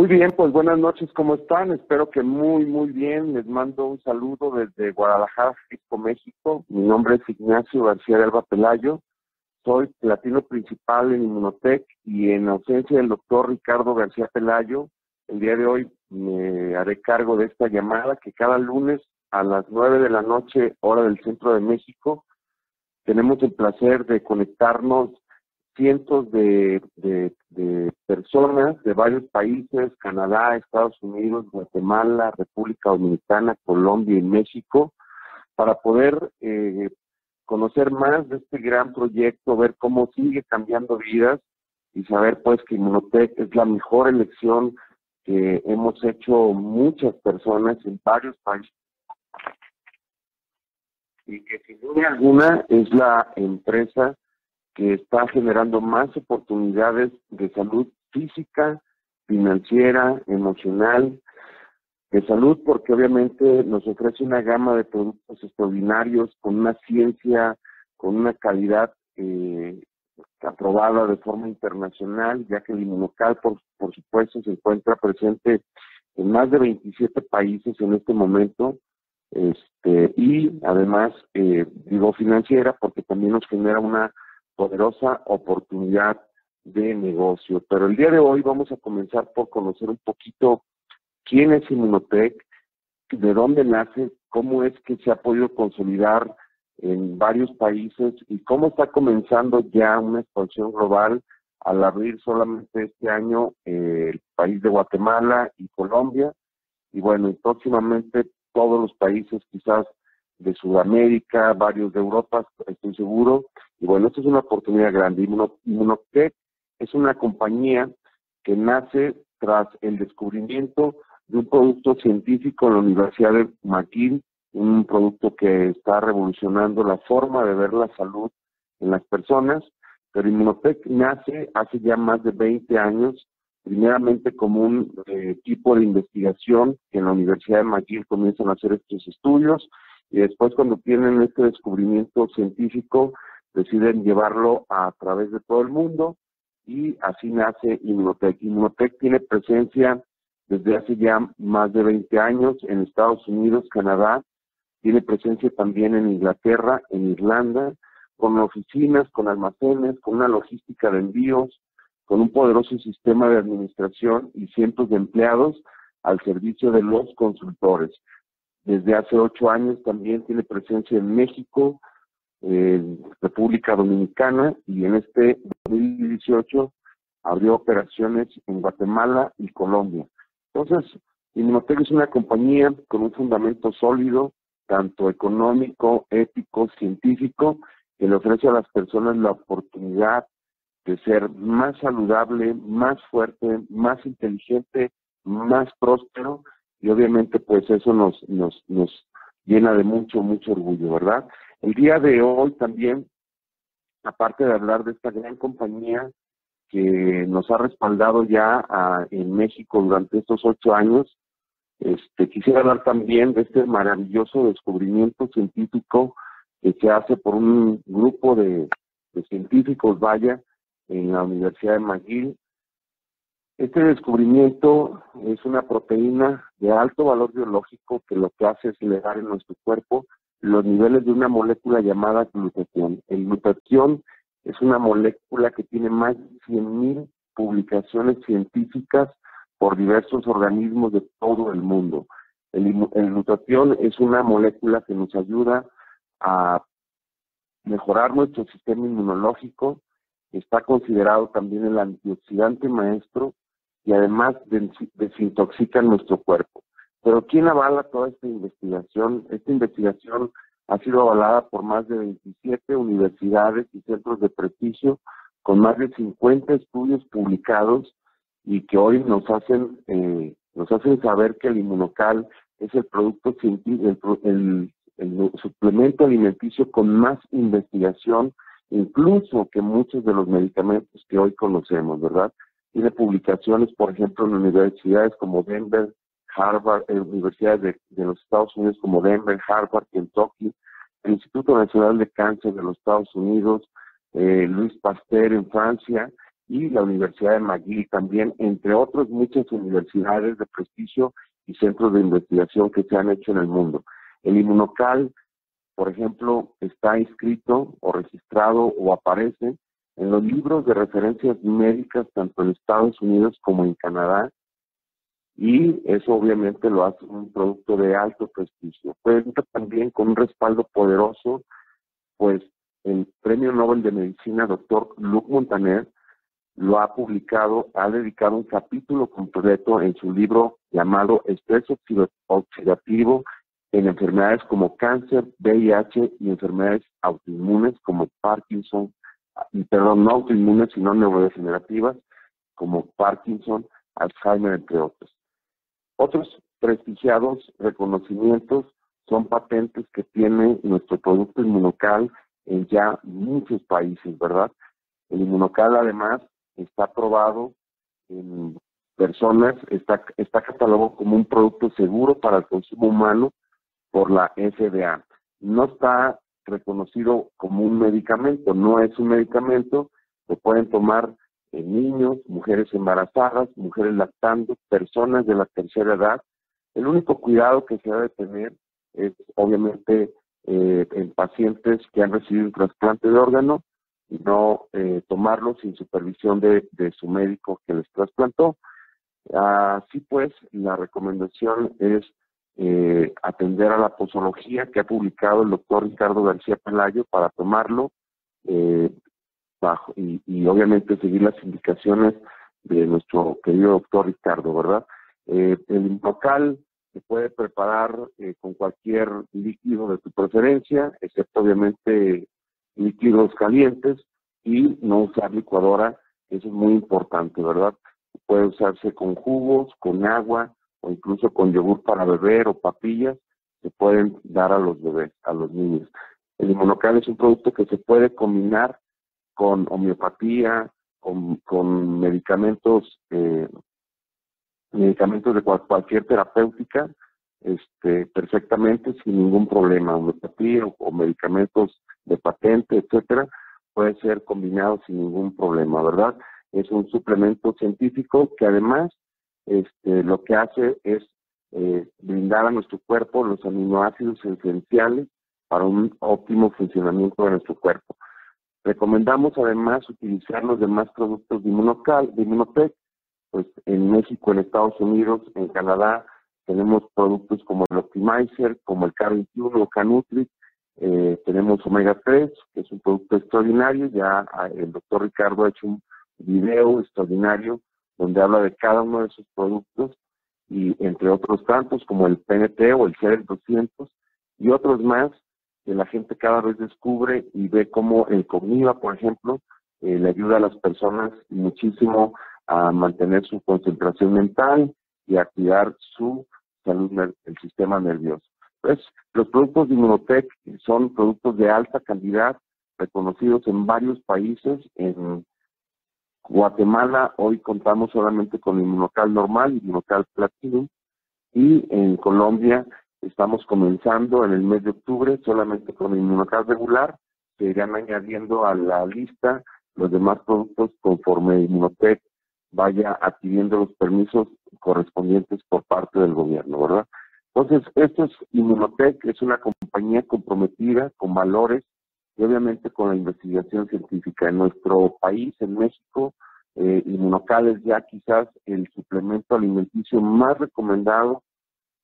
Muy bien, pues buenas noches, ¿cómo están? Espero que muy, muy bien. Les mando un saludo desde Guadalajara, México. Mi nombre es Ignacio García de Alba Pelayo. Soy platino principal en Inmunotech y en ausencia del doctor Ricardo García Pelayo, el día de hoy me haré cargo de esta llamada que cada lunes a las nueve de la noche, hora del centro de México, tenemos el placer de conectarnos cientos de, personas de varios países, Canadá, Estados Unidos, Guatemala, República Dominicana, Colombia y México, para poder eh, conocer más de este gran proyecto, ver cómo sigue cambiando vidas y saber pues que Inmunotech es la mejor elección que hemos hecho muchas personas en varios países. Y que sin duda alguna es la empresa que está generando más oportunidades de salud física, financiera, emocional, de salud, porque obviamente nos ofrece una gama de productos extraordinarios con una ciencia, con una calidad eh, aprobada de forma internacional, ya que el inmunocal, por, por supuesto, se encuentra presente en más de 27 países en este momento, este, y además, eh, digo financiera, porque también nos genera una poderosa oportunidad de negocio. Pero el día de hoy vamos a comenzar por conocer un poquito quién es Inmunotech, de dónde nace, cómo es que se ha podido consolidar en varios países y cómo está comenzando ya una expansión global al abrir solamente este año eh, el país de Guatemala y Colombia y bueno, y próximamente todos los países quizás de Sudamérica, varios de Europa, estoy seguro, y bueno, esto es una oportunidad grande. Inmunotech es una compañía que nace tras el descubrimiento de un producto científico en la Universidad de McGill, un producto que está revolucionando la forma de ver la salud en las personas, pero Inmunotech nace hace ya más de 20 años, primeramente como un eh, equipo de investigación que en la Universidad de McGill comienzan a hacer estos estudios y después cuando tienen este descubrimiento científico deciden llevarlo a través de todo el mundo y así nace Inmunotech. Inmunotech tiene presencia desde hace ya más de 20 años en Estados Unidos, Canadá, tiene presencia también en Inglaterra, en Irlanda, con oficinas, con almacenes, con una logística de envíos, con un poderoso sistema de administración y cientos de empleados al servicio de los consultores. Desde hace ocho años también tiene presencia en México, en República Dominicana y en este 2018 abrió operaciones en Guatemala y Colombia. Entonces, Inmunotech es una compañía con un fundamento sólido, tanto económico, ético, científico, que le ofrece a las personas la oportunidad de ser más saludable, más fuerte, más inteligente, más próspero y obviamente pues eso nos, nos, nos llena de mucho, mucho orgullo, ¿verdad? El día de hoy también, aparte de hablar de esta gran compañía que nos ha respaldado ya en México durante estos ocho años, este, quisiera hablar también de este maravilloso descubrimiento científico que se hace por un grupo de, de científicos, vaya, en la Universidad de McGill, este descubrimiento es una proteína de alto valor biológico que lo que hace es elevar en nuestro cuerpo los niveles de una molécula llamada glutatión. El glutatión es una molécula que tiene más de 100.000 publicaciones científicas por diversos organismos de todo el mundo. El, el glutatión es una molécula que nos ayuda a mejorar nuestro sistema inmunológico, está considerado también el antioxidante maestro y además desintoxican nuestro cuerpo. Pero ¿quién avala toda esta investigación? Esta investigación ha sido avalada por más de 27 universidades y centros de prestigio, con más de 50 estudios publicados y que hoy nos hacen eh, nos hacen saber que el inmunocal es el producto científico, el, el suplemento alimenticio con más investigación, incluso que muchos de los medicamentos que hoy conocemos, ¿verdad? Tiene publicaciones, por ejemplo, en universidades como Denver, Harvard, en universidades de, los Estados Unidos como Denver, Harvard, Kentucky, el Instituto Nacional de Cáncer de los Estados Unidos, eh, Luis Pasteur en Francia, y la Universidad de McGill también, entre otras muchas universidades de prestigio y centros de investigación que se han hecho en el mundo. El inmunocal, por ejemplo, está inscrito o registrado o aparece en los libros de referencias médicas tanto en Estados Unidos como en Canadá y eso obviamente lo hace un producto de alto prestigio. Cuenta también con un respaldo poderoso, pues el Premio Nobel de Medicina, doctor Luc Montaner, lo ha publicado, ha dedicado un capítulo completo en su libro llamado Estrés Oxidativo en enfermedades como cáncer, VIH y enfermedades autoinmunes como Parkinson, perdón, no autoinmunes, sino neurodegenerativas como Parkinson, Alzheimer, entre otros. Otros prestigiados reconocimientos son patentes que tiene nuestro producto inmunocal en ya muchos países, ¿verdad? El inmunocal además está aprobado en personas, está, está catalogado como un producto seguro para el consumo humano por la FDA. No está reconocido como un medicamento, no es un medicamento, lo pueden tomar niños, mujeres embarazadas, mujeres lactando, personas de la tercera edad. El único cuidado que se debe tener es obviamente eh, en pacientes que han recibido un trasplante de órgano y no eh, tomarlo sin supervisión de, su médico que les trasplantó. Así pues, la recomendación es eh, atender a la posología que ha publicado el doctor Ricardo García Pelayo para tomarlo eh, bajo y, obviamente seguir las indicaciones de nuestro querido doctor Ricardo, ¿verdad? el local se puede preparar con cualquier líquido de tu preferencia, excepto obviamente líquidos calientes y no usar licuadora, eso es muy importante, ¿verdad? Puede usarse con jugos, con agua o incluso con yogur para beber o papillas, se pueden dar a los bebés, a los niños. El inmunocal es un producto que se puede combinar con homeopatía, con, con medicamentos, eh, medicamentos de cualquier terapéutica, este, perfectamente sin ningún problema, homeopatía o medicamentos de patente, etcétera, puede ser combinado sin ningún problema, ¿verdad? Es un suplemento científico que además este, lo que hace es eh, brindar a nuestro cuerpo los aminoácidos esenciales para un óptimo funcionamiento de nuestro cuerpo. Recomendamos además utilizar los demás productos de Inmunocal, de Inmunotech, pues en México, en Estados Unidos, en Canadá, tenemos productos como el Optimizer, como el K21 o Canutri, eh, tenemos omega 3, que es un producto extraordinario. Ya ah, el doctor Ricardo ha hecho un video extraordinario donde habla de cada uno de esos productos y entre otros tantos como el PNT o el CEREL 200 y otros más que la gente cada vez descubre y ve cómo el Cogniva, por ejemplo, eh, le ayuda a las personas muchísimo a mantener su concentración mental y a cuidar su salud, el sistema nervioso. Pues los productos de Inmunotech son productos de alta calidad, reconocidos en varios países. En Guatemala hoy contamos solamente con Inmunocal normal, Inmunocal Platinum, y en Colombia estamos comenzando en el mes de octubre solamente con Inmunocal regular, se irán añadiendo a la lista los demás productos conforme Inmunotech vaya adquiriendo los permisos correspondientes por parte del gobierno, ¿verdad? Entonces, esto es Inmunotech, es una compañía comprometida con valores y obviamente con la investigación científica. En nuestro país, en México, eh, Inmunocal es ya quizás el suplemento alimenticio más recomendado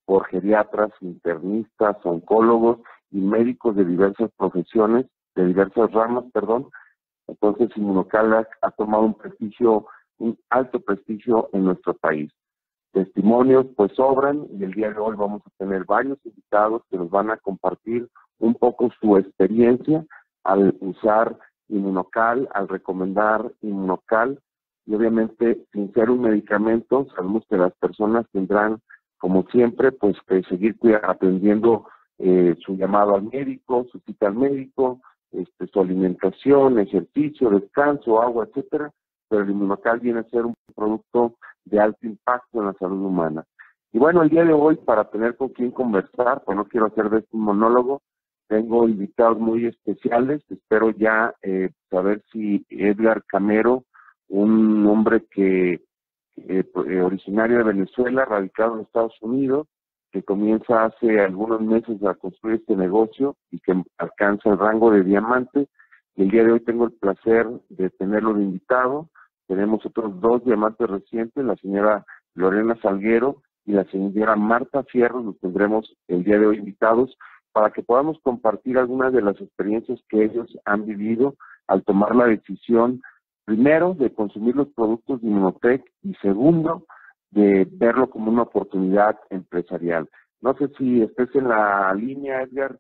por geriatras, internistas, oncólogos y médicos de diversas profesiones, de diversas ramas, perdón. Entonces, Inmunocal ha, ha tomado un prestigio, un alto prestigio en nuestro país testimonios pues sobran y el día de hoy vamos a tener varios invitados que nos van a compartir un poco su experiencia al usar inmunocal, al recomendar inmunocal y obviamente sin ser un medicamento sabemos que las personas tendrán como siempre pues que seguir atendiendo eh, su llamado al médico, su cita al médico, este, su alimentación, ejercicio, descanso, agua, etcétera, pero el inmunocal viene a ser un producto de alto impacto en la salud humana. Y bueno, el día de hoy, para tener con quién conversar, pues no quiero hacer de este un monólogo, tengo invitados muy especiales, espero ya eh, saber si Edgar Camero un hombre que eh, eh, originario de Venezuela, radicado en Estados Unidos, que comienza hace algunos meses a construir este negocio y que alcanza el rango de diamante. el día de hoy tengo el placer de tenerlo de invitado. Tenemos otros dos diamantes recientes, la señora Lorena Salguero y la señora Marta Fierro, los tendremos el día de hoy invitados para que podamos compartir algunas de las experiencias que ellos han vivido al tomar la decisión, primero, de consumir los productos de Inmunotech y segundo, de verlo como una oportunidad empresarial. No sé si estés en la línea, Edgar,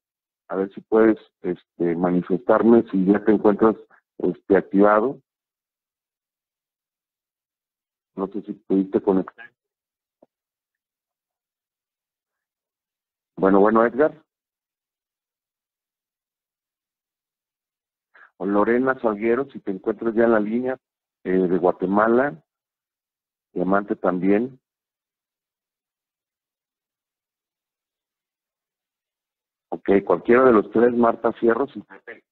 a ver si puedes este, manifestarme si ya te encuentras este, activado. No sé si pudiste conectar. Bueno, bueno, Edgar. Lorena Salguero, si te encuentras ya en la línea eh, de Guatemala, Diamante también. Ok, cualquiera de los tres, Marta Fierro, si te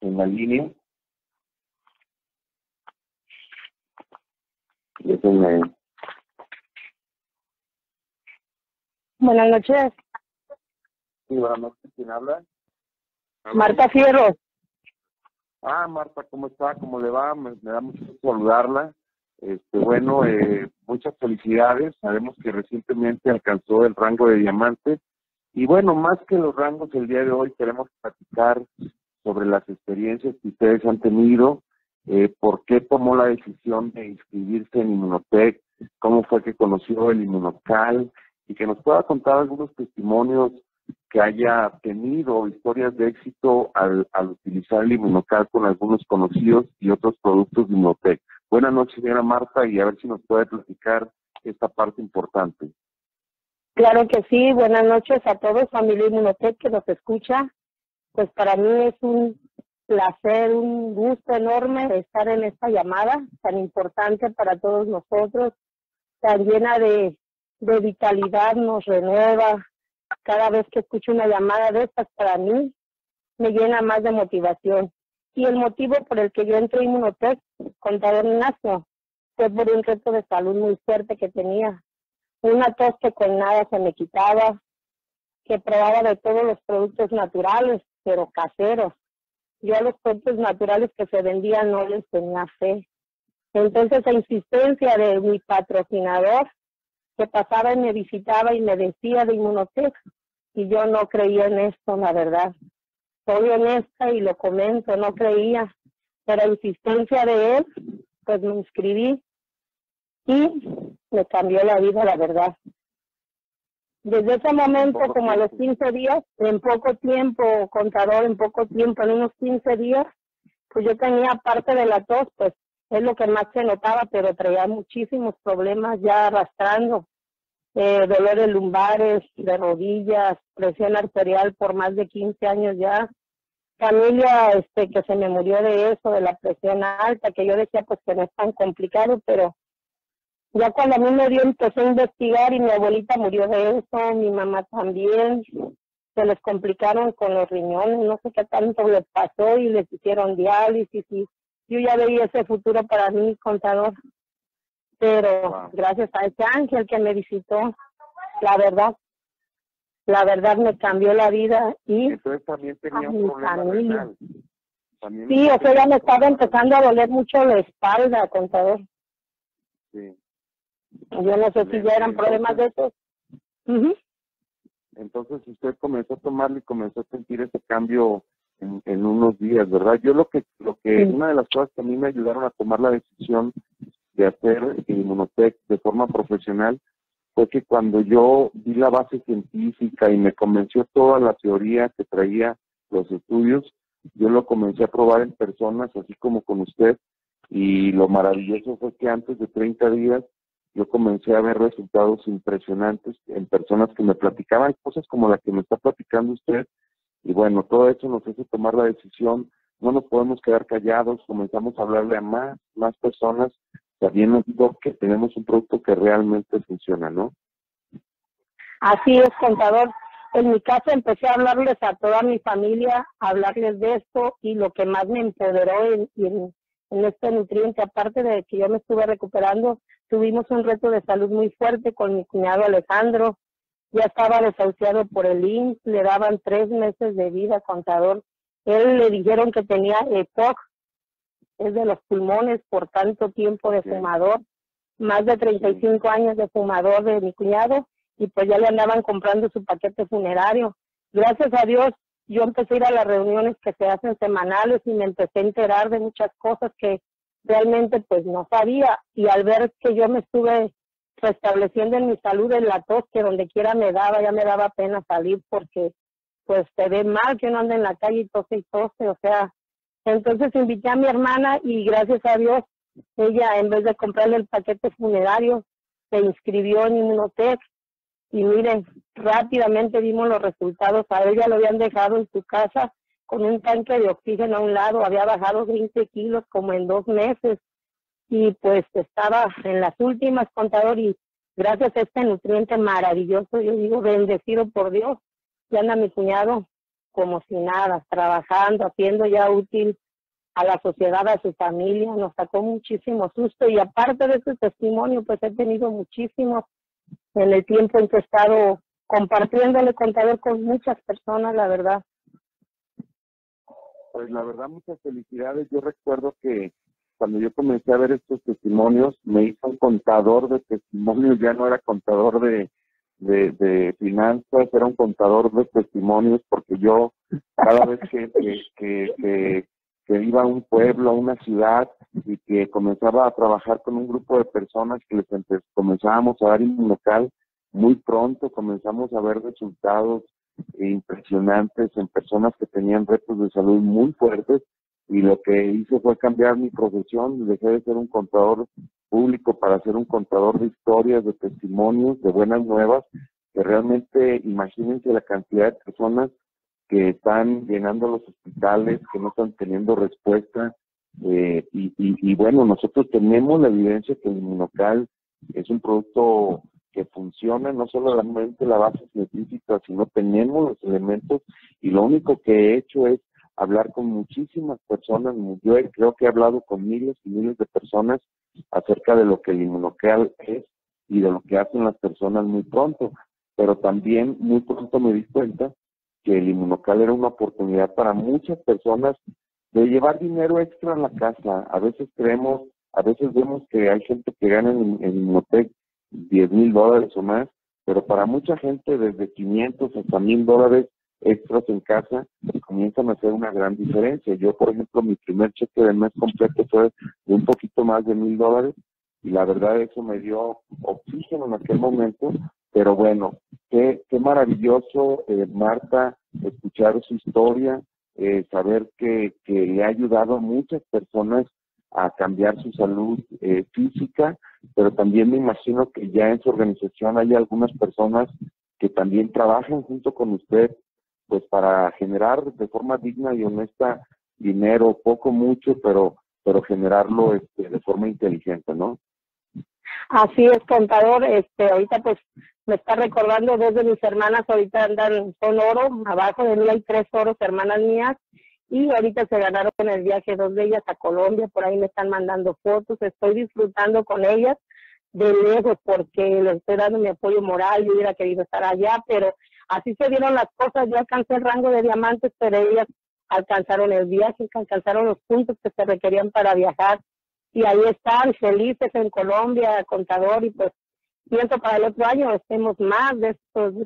en la línea. Buenas noches. Sí, buenas noches. ¿Quién habla? Marta Fierro. Ah, Marta, ¿cómo está? ¿Cómo le va? Me, da mucho gusto saludarla. Este, bueno, eh, muchas felicidades. Sabemos que recientemente alcanzó el rango de diamante. Y bueno, más que los rangos, el día de hoy queremos platicar sobre las experiencias que ustedes han tenido, eh, por qué tomó la decisión de inscribirse en Inmunotech, cómo fue que conoció el Inmunocal y que nos pueda contar algunos testimonios que haya tenido historias de éxito al, utilizar el inmunocal con algunos conocidos y otros productos de Inmunotech. Buenas noches, señora Marta, y a ver si nos puede platicar esta parte importante. Claro que sí, buenas noches a todos, familia Inmunotech que nos escucha. Pues para mí es un placer, un gusto enorme estar en esta llamada tan importante para todos nosotros, tan llena de, de vitalidad, nos renueva, cada vez que escucho una llamada de estas para mí me llena más de motivación. Y el motivo por el que yo entré en Inmunotech, contador Ignacio, fue por un reto de salud muy fuerte que tenía. Una tos que con nada se me quitaba, que probaba de todos los productos naturales, pero caseros. Yo a los productos naturales que se vendían no les tenía fe. Entonces, la insistencia de mi patrocinador que pasaba y me visitaba y me decía de Inmunotech y yo no creía en esto, la verdad. Soy honesta y lo comento, no creía, pero a insistencia de él, pues me inscribí y me cambió la vida, la verdad. Desde ese momento, como a los 15 días, en poco tiempo, contador, en poco tiempo, en unos 15 días, pues yo tenía parte de la tos, pues es lo que más se notaba, pero traía muchísimos problemas ya arrastrando, eh, dolores lumbares, de rodillas, presión arterial por más de 15 años ya, familia este que se me murió de eso, de la presión alta, que yo decía pues que no es tan complicado, pero ya cuando a mí me dio empecé a investigar y mi abuelita murió de eso, mi mamá también, se les complicaron con los riñones, no sé qué tanto les pasó y les hicieron diálisis y yo ya veía ese futuro para mí, contador. Pero gracias a ese ángel que me visitó, la verdad, la verdad me cambió la vida y Entonces también tenía un problema sí, o sea, ya me estaba empezando a doler mucho la espalda, contador. Sí. Yo no sé si ya eran problemas de esos. Entonces usted comenzó a tomarlo y comenzó a sentir ese cambio en, unos días, ¿verdad? Yo lo que, lo que, una de las cosas que a mí me ayudaron a tomar la decisión de hacer Inmunotech de forma profesional fue que cuando yo vi la base científica y me convenció toda la teoría que traía los estudios, yo lo comencé a probar en personas, así como con usted, y lo maravilloso fue que antes de 30 días yo comencé a ver resultados impresionantes en personas que me platicaban cosas como la que me está platicando usted, y bueno, todo eso nos hace tomar la decisión, no nos podemos quedar callados, comenzamos a hablarle a más, más personas, sabiendo que tenemos un producto que realmente funciona, ¿no? Así es, contador. en mi casa empecé a hablarles a toda mi familia, a hablarles de esto y lo que más me empoderó en, en, este nutriente, aparte de que yo me estuve recuperando, tuvimos un reto de salud muy fuerte con mi cuñado Alejandro, ya estaba desahuciado por el INS, le daban tres meses de vida, contador. Él le dijeron que tenía EPOC, es de los pulmones por tanto tiempo de fumador, más de 35 años de fumador de mi cuñado, y pues ya le andaban comprando su paquete funerario. Gracias a Dios, yo empecé a ir a las reuniones que se hacen semanales y me empecé a enterar de muchas cosas que realmente pues no sabía y al ver que yo me estuve restableciendo en mi salud en la tos que donde quiera me daba, ya me daba pena salir porque pues se ve mal que uno anda en la calle y tose y tose, o sea, entonces invité a mi hermana y gracias a Dios ella en vez de comprarle el paquete funerario se inscribió en Inmunotech y miren, rápidamente vimos los resultados. A ella lo habían dejado en su casa con un tanque de oxígeno a un lado, había bajado 20 kilos como en dos meses y pues estaba en las últimas contador y gracias a este nutriente maravilloso, yo digo bendecido por Dios, ya anda mi cuñado como si nada, trabajando, haciendo ya útil a la sociedad, a su familia, nos sacó muchísimo susto y aparte de ese testimonio, pues he tenido muchísimos en el tiempo en que he estado compartiéndole contador con muchas personas, la verdad. Pues la verdad, muchas felicidades. Yo recuerdo que cuando yo comencé a ver estos testimonios, me hizo un contador de testimonios, ya no era contador de, finanzas, era un contador de testimonios, porque yo cada vez que, que, que, iba a un pueblo, a una ciudad y que comenzaba a trabajar con un grupo de personas que les comenzábamos a dar un local, muy pronto comenzamos a ver resultados impresionantes en personas que tenían retos de salud muy fuertes y lo que hice fue cambiar mi profesión, dejé de ser un contador público para ser un contador de historias, de testimonios, de buenas nuevas, que realmente imagínense la cantidad de personas que están llenando los hospitales, que no están teniendo respuesta. Eh, y, y, bueno, nosotros tenemos la evidencia que el inmunocal es un producto que funciona, no solamente la base científica, sino tenemos los elementos y lo único que he hecho es hablar con muchísimas personas, yo creo que he hablado con miles y miles de personas acerca de lo que el inmunocal es y de lo que hacen las personas muy pronto, pero también muy pronto me di cuenta que el inmunocal era una oportunidad para muchas personas de llevar dinero extra a la casa. A veces creemos, a veces vemos que hay gente que gana en, en Inmunotech 10 mil dólares o más, pero para mucha gente desde 500 hasta mil dólares extras en casa comienzan a hacer una gran diferencia. Yo, por ejemplo, mi primer cheque del mes completo fue de un poquito más de mil dólares y la verdad eso me dio oxígeno en aquel momento pero bueno, qué, qué maravilloso, eh, Marta, escuchar su historia, eh, saber que, que, le ha ayudado a muchas personas a cambiar su salud eh, física, pero también me imagino que ya en su organización hay algunas personas que también trabajan junto con usted, pues para generar de forma digna y honesta dinero, poco, mucho, pero pero generarlo este, de forma inteligente, ¿no? Así es, contador. Este, ahorita pues me está recordando dos de mis hermanas ahorita andan con oro, abajo de mí hay tres oros hermanas mías y ahorita se ganaron en el viaje dos de ellas a Colombia, por ahí me están mandando fotos, estoy disfrutando con ellas de lejos porque les estoy dando mi apoyo moral, yo hubiera querido estar allá, pero así se dieron las cosas, yo alcancé el rango de diamantes, pero ellas alcanzaron el viaje, alcanzaron los puntos que se requerían para viajar y ahí están felices en Colombia, contador, y pues pienso para el otro año estemos más de,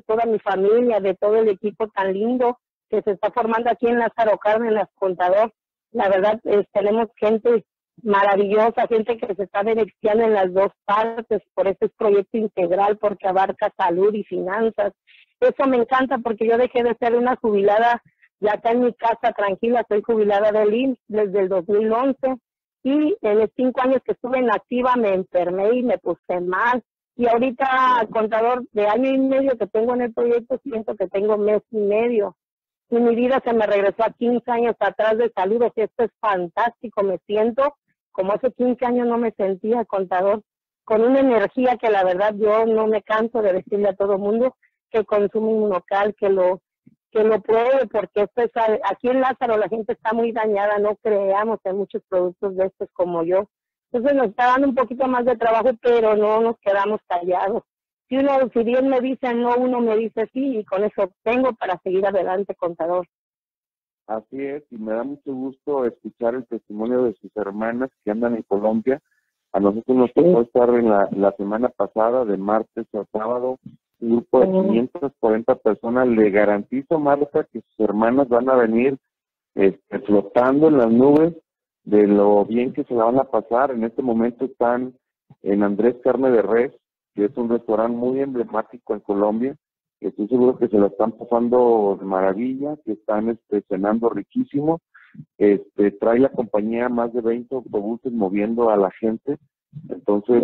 toda mi familia, de todo el equipo tan lindo que se está formando aquí en Lázaro Cárdenas, contador. La verdad, tenemos gente maravillosa, gente que se está beneficiando en las dos partes por este proyecto integral, porque abarca salud y finanzas. Eso me encanta porque yo dejé de ser una jubilada ya acá en mi casa tranquila, soy jubilada del IMSS desde el 2011 y en los cinco años que estuve en activa me enfermé y me puse mal y ahorita, contador, de año y medio que tengo en el proyecto, siento que tengo mes y medio. Y mi vida se me regresó a 15 años atrás de salud. O esto es fantástico. Me siento como hace 15 años no me sentía, contador, con una energía que la verdad yo no me canso de decirle a todo el mundo que consume inmunocal, que lo que lo pruebe, porque esto es, aquí en Lázaro la gente está muy dañada, no creamos en muchos productos de estos como yo. Entonces nos está dando un poquito más de trabajo, pero no nos quedamos callados. Si uno, si bien me dice no, uno me dice sí, y con eso tengo para seguir adelante, contador. Así es, y me da mucho gusto escuchar el testimonio de sus hermanas que andan en Colombia. A nosotros nos tocó estar en la, la semana pasada, de martes a sábado, un grupo de 540 personas. Le garantizo, Marta, que sus hermanas van a venir este, flotando en las nubes de lo bien que se la van a pasar. En este momento están en Andrés Carne de Res, que es un restaurante muy emblemático en Colombia. Estoy seguro que se la están pasando de maravilla, que están este, cenando riquísimo. Este, trae la compañía más de 20 autobuses moviendo a la gente entonces,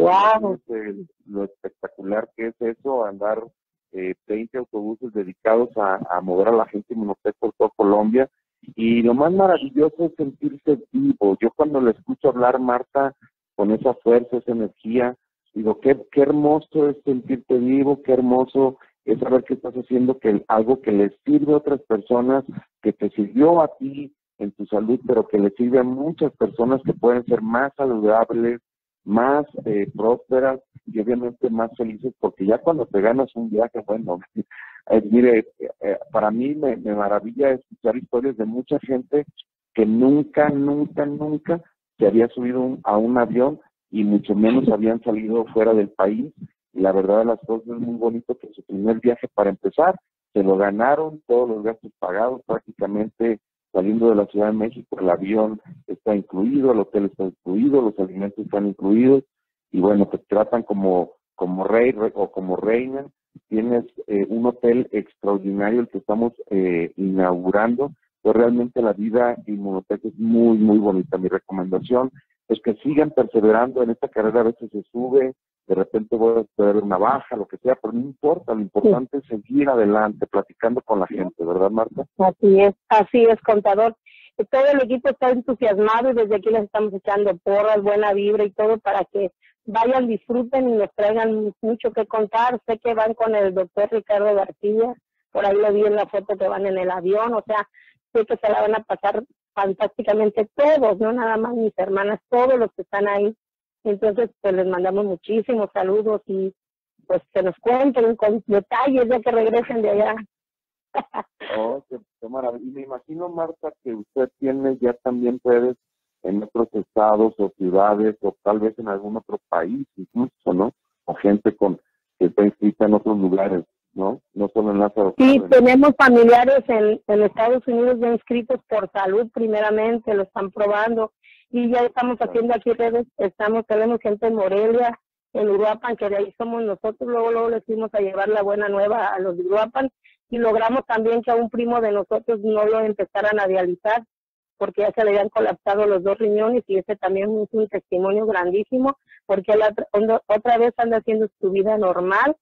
lo espectacular que es eso, andar eh, 20 autobuses dedicados a, mover a la gente inmunotec por toda Colombia. Y lo más maravilloso es sentirse vivo. Yo cuando le escucho hablar, Marta, con esa fuerza, esa energía, digo, qué, qué hermoso es sentirte vivo, qué hermoso es saber que estás haciendo que algo que les sirve a otras personas, que te sirvió a ti en tu salud, pero que le sirve a muchas personas que pueden ser más saludables, más eh, prósperas y obviamente más felices, porque ya cuando te ganas un viaje, bueno, eh, mire, eh, para mí me, me, maravilla escuchar historias de mucha gente que nunca, nunca, nunca se había subido a un avión y mucho menos habían salido fuera del país. Y la verdad de las cosas es muy bonito que su primer viaje para empezar se lo ganaron, todos los gastos pagados, prácticamente saliendo de la Ciudad de México, el avión está incluido, el hotel está incluido, los alimentos están incluidos, y bueno, te tratan como, como rey o como reina. Tienes eh, un hotel extraordinario, el que estamos eh, inaugurando. Pues realmente la vida Inmunotec es muy, muy bonita. Mi recomendación es que sigan perseverando en esta carrera. A veces se sube, de repente voy a tener una baja, lo que sea, pero no importa, lo importante es seguir adelante, platicando con la gente, ¿verdad, Marta? Así es, así es, contador. Todo el equipo está entusiasmado y desde aquí les estamos echando porras, buena vibra y todo para que vayan, disfruten y nos traigan mucho que contar. Sé que van con el doctor Ricardo García, por ahí lo vi en la foto que van en el avión, o sea, sé que se la van a pasar fantásticamente todos, no nada más mis hermanas, todos los que están ahí entonces, pues les mandamos muchísimos saludos y pues que nos cuenten con detalles ya que regresen de allá. oh, qué, maravilla. Y me imagino, Marta, que usted tiene ya también redes en otros estados o ciudades o tal vez en algún otro país incluso, ¿no? O gente con que está inscrita en otros lugares, ¿no? No solo en Lázaro. Sí, tenemos familiares en, en Estados Unidos ya inscritos por salud primeramente, lo están probando y ya estamos haciendo aquí redes, estamos, tenemos gente en Morelia, en Uruapan, que de ahí somos nosotros, luego, luego les fuimos a llevar la buena nueva a los de Uruapan y logramos también que a un primo de nosotros no lo empezaran a dializar porque ya se le habían colapsado los dos riñones y ese también es un testimonio grandísimo porque la, otra vez anda haciendo su vida normal,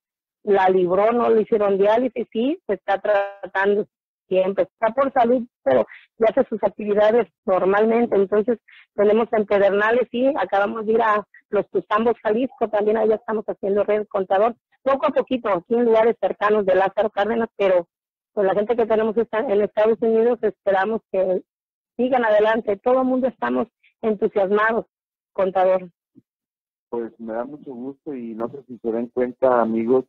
la libró, no le hicieron diálisis, sí, se está tratando siempre, está por salud, pero ya hace sus actividades normalmente. Entonces, tenemos en Pedernales, sí, acabamos de ir a los Tuzambos, Jalisco, también allá estamos haciendo red contador, poco a poquito, aquí en lugares cercanos de Lázaro Cárdenas, pero con la gente que tenemos en Estados Unidos esperamos que sigan adelante. Todo el mundo estamos entusiasmados, contador. Pues me da mucho gusto y no sé si se den cuenta, amigos,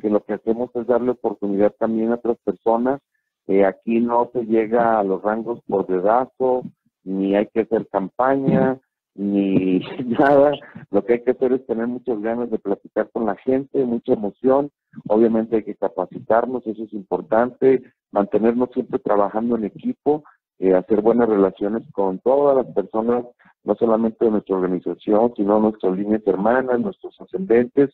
que lo que hacemos es darle oportunidad también a otras personas eh, aquí no se llega a los rangos por dedazo, ni hay que hacer campaña, ni nada. Lo que hay que hacer es tener muchas ganas de platicar con la gente, mucha emoción. Obviamente hay que capacitarnos, eso es importante, mantenernos siempre trabajando en equipo, eh, hacer buenas relaciones con todas las personas, no solamente de nuestra organización, sino nuestras líneas hermanas, nuestros ascendentes.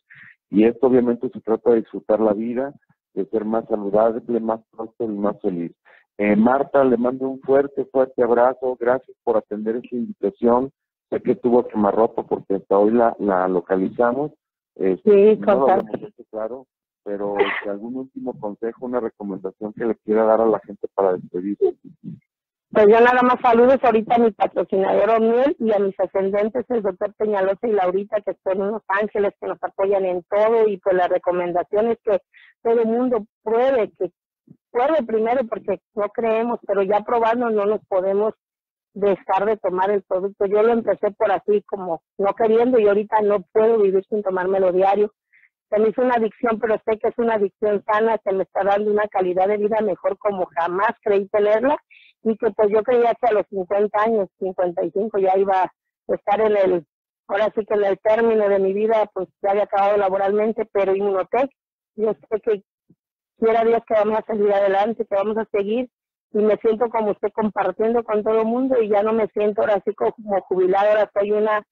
Y esto obviamente se trata de disfrutar la vida, de ser más saludable, más próspero y más feliz. Eh, Marta, le mando un fuerte, fuerte abrazo. Gracias por atender esta invitación. Sé que tuvo quemarropa porque hasta hoy la, la localizamos. Este, sí, no claro, pero algún último consejo, una recomendación que le quiera dar a la gente para despedirse. Pues yo nada más saludos ahorita a mi patrocinador O'Neill y a mis ascendentes, el doctor Peñalosa y Laurita, que están en Los Ángeles, que nos apoyan en todo, y pues la recomendación es que todo el mundo pruebe, que pruebe primero porque no creemos, pero ya probando no nos podemos dejar de tomar el producto. Yo lo empecé por así como no queriendo y ahorita no puedo vivir sin tomármelo diario. Se me hizo una adicción, pero sé que es una adicción sana, que me está dando una calidad de vida mejor como jamás creí tenerla y que pues yo creía que a los 50 años, 55 ya iba a estar en el, ahora sí que en el término de mi vida, pues ya había acabado laboralmente, pero Inmunotech, yo sé que quiera Dios que vamos a salir adelante, que vamos a seguir y me siento como usted compartiendo con todo el mundo y ya no me siento ahora así como jubilada, ahora soy una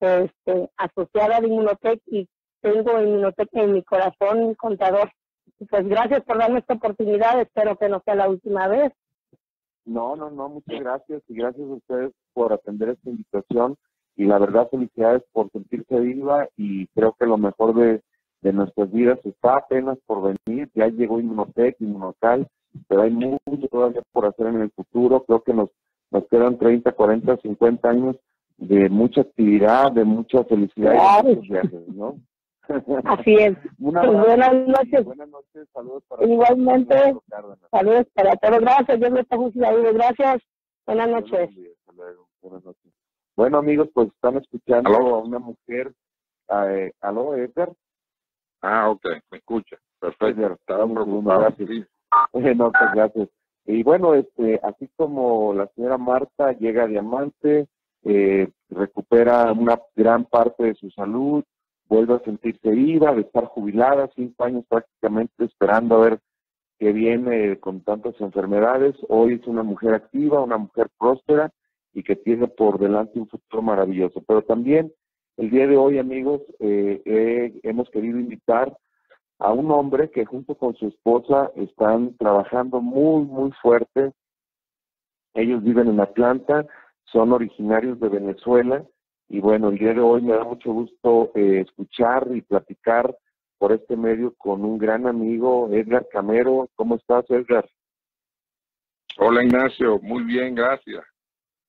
este, asociada de Inmunotech y tengo Inmunotech en mi corazón contador. Pues gracias por darme esta oportunidad, espero que no sea la última vez. No, no, no, muchas gracias y gracias a ustedes por atender esta invitación y la verdad felicidades por sentirse viva y creo que lo mejor de, de nuestras vidas está apenas por venir, ya llegó Inmunotech, Inmunocal, pero hay mucho todavía por hacer en el futuro, creo que nos, nos quedan 30, 40, 50 años de mucha actividad, de mucha felicidad y muchos viajes, ¿no? Así es. Pues buenas noches. Buenas noches, saludos para Igualmente, saludos para todos. Gracias, Dios me está Gracias. Buenas noches. Buenas noches. Bueno, amigos, pues están escuchando a una mujer. Eh, ¿Aló, Edgar? Ah, ok, me escucha. Perfecto. Estaba gracias. no, pues gracias. Y bueno, este, así como la señora Marta llega a Diamante, eh, recupera una gran parte de su salud, vuelve a sentirse viva, de estar jubilada, cinco años prácticamente esperando a ver qué viene con tantas enfermedades. Hoy es una mujer activa, una mujer próspera y que tiene por delante un futuro maravilloso. Pero también el día de hoy, amigos, eh, hemos querido invitar a un hombre que junto con su esposa están trabajando muy, muy fuerte. Ellos viven en Atlanta, son originarios de Venezuela y bueno, el día de hoy me da mucho gusto eh, escuchar y platicar por este medio con un gran amigo, Edgar Camero. ¿Cómo estás, Edgar? Hola, Ignacio. Muy bien, gracias.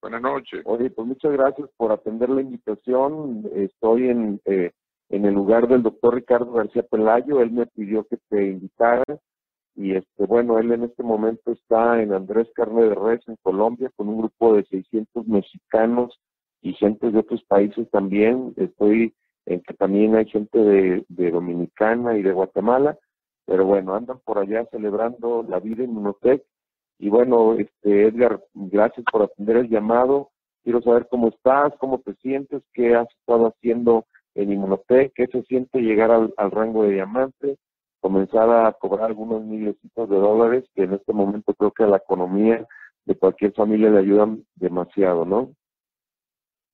Buenas noches. Oye, pues muchas gracias por atender la invitación. Estoy en, eh, en el lugar del doctor Ricardo García Pelayo. Él me pidió que te invitara. Y este, bueno, él en este momento está en Andrés Carne de Res, en Colombia, con un grupo de 600 mexicanos y gente de otros países también. Estoy en que también hay gente de, Dominicana y de Guatemala, pero bueno, andan por allá celebrando la vida en Inmunotech. Y bueno, este Edgar, gracias por atender el llamado. Quiero saber cómo estás, cómo te sientes, qué has estado haciendo en Inmunotech, qué se siente llegar al, rango de diamante, comenzar a cobrar algunos milloncitos de dólares, que en este momento creo que a la economía de cualquier familia le ayudan demasiado, ¿no?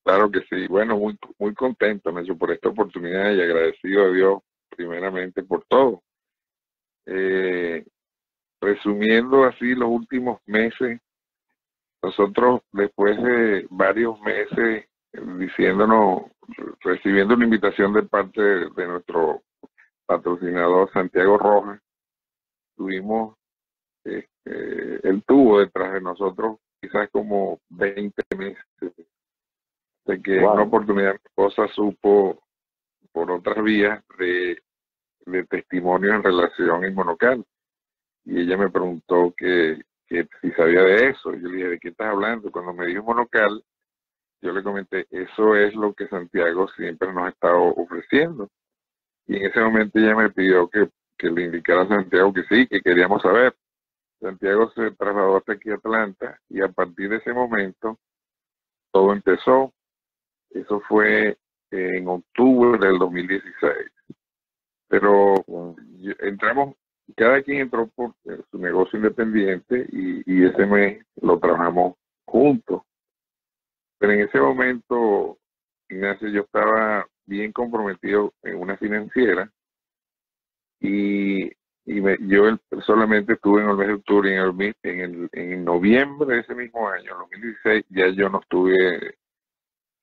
Claro que sí. Bueno, muy, muy contento, Nacho, por esta oportunidad y agradecido a Dios primeramente por todo. Eh, resumiendo así los últimos meses, nosotros después de varios meses diciéndonos, recibiendo una invitación de parte de, nuestro patrocinador Santiago Rojas, tuvimos, este, él tuvo detrás de nosotros quizás como 20 meses de que en una oportunidad esposa supo por otras vías de, de testimonio en relación a Inmonocal. Y ella me preguntó que, que, si sabía de eso. Yo le dije, ¿de qué estás hablando? Cuando me dijo Monocal, yo le comenté, eso es lo que Santiago siempre nos ha estado ofreciendo. Y en ese momento ella me pidió que, que le indicara a Santiago que sí, que queríamos saber. Santiago se trasladó hasta aquí a Atlanta y a partir de ese momento todo empezó. Eso fue en octubre del 2016. Pero entramos, cada quien entró por su negocio independiente y, ese mes lo trabajamos juntos. Pero en ese momento, Ignacio, yo estaba bien comprometido en una financiera y, yo solamente estuve en el mes de octubre y en, el, en, el, en noviembre de ese mismo año, en 2016, ya yo no estuve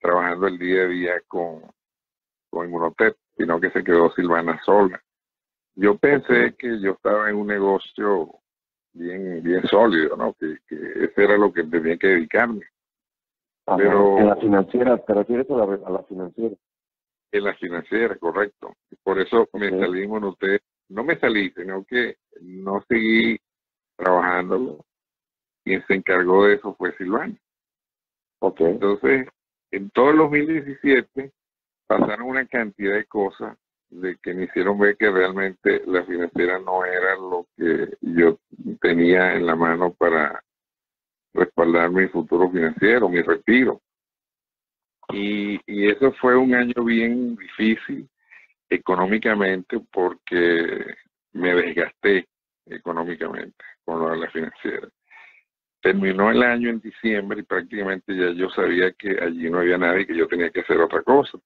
trabajando el día a día con, con Inmunotep, sino que se quedó Silvana sola. Yo pensé que yo estaba en un negocio bien bien sólido, ¿no? Que, que ese era lo que tenía que dedicarme. Pero en la financiera, ¿te refieres a la, a la financiera? En la financiera, correcto. Por eso me salí en no me salí, sino que no seguí trabajándolo. Quien se encargó de eso fue Silvana. Okay. Entonces, en todo el 2017 pasaron una cantidad de cosas de que me hicieron ver que realmente la financiera no era lo que yo tenía en la mano para respaldar mi futuro financiero, mi retiro. Y, y eso fue un año bien difícil económicamente porque me desgasté económicamente con la financiera. Terminó el año en diciembre y prácticamente ya yo sabía que allí no había nadie que yo tenía que hacer otra cosa.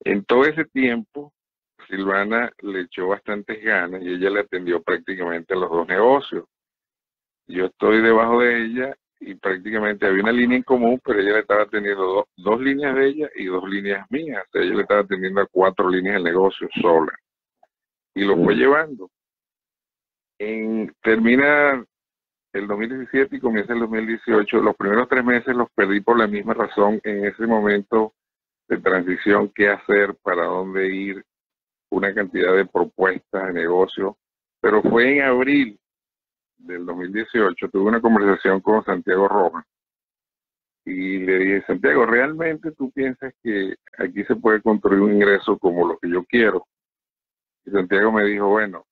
En todo ese tiempo, Silvana le echó bastantes ganas y ella le atendió prácticamente los dos negocios. Yo estoy debajo de ella y prácticamente había una línea en común, pero ella le estaba atendiendo dos líneas de ella y dos líneas mías. O sea, ella le estaba atendiendo a cuatro líneas de negocio sola. Y lo fue llevando. En, termina el 2017 y comienza el 2018. Los primeros tres meses los perdí por la misma razón en ese momento de transición, qué hacer, para dónde ir, una cantidad de propuestas de negocio. Pero fue en abril del 2018, tuve una conversación con Santiago Rojas y le dije, Santiago, ¿realmente tú piensas que aquí se puede construir un ingreso como lo que yo quiero? Y Santiago me dijo, bueno,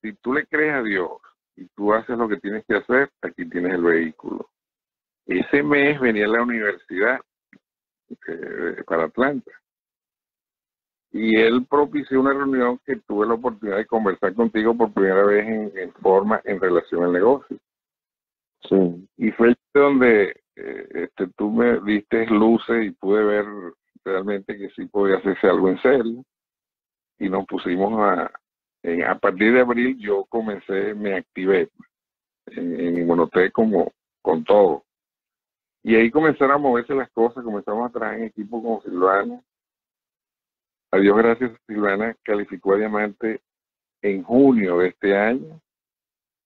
si tú le crees a Dios y tú haces lo que tienes que hacer, aquí tienes el vehículo. Ese mes venía a la universidad eh, para Atlanta y él propició una reunión que tuve la oportunidad de conversar contigo por primera vez en, forma en relación al negocio. Sí. Y fue donde eh, este, tú me diste luces y pude ver realmente que sí podía hacerse algo en serio. Y nos pusimos a, a partir de abril yo comencé, me activé en, en como con todo. Y ahí comenzaron a moverse las cosas, comenzamos a trabajar en equipo con Silvana, a Dios gracias, Silvana calificó a Diamante en junio de este año.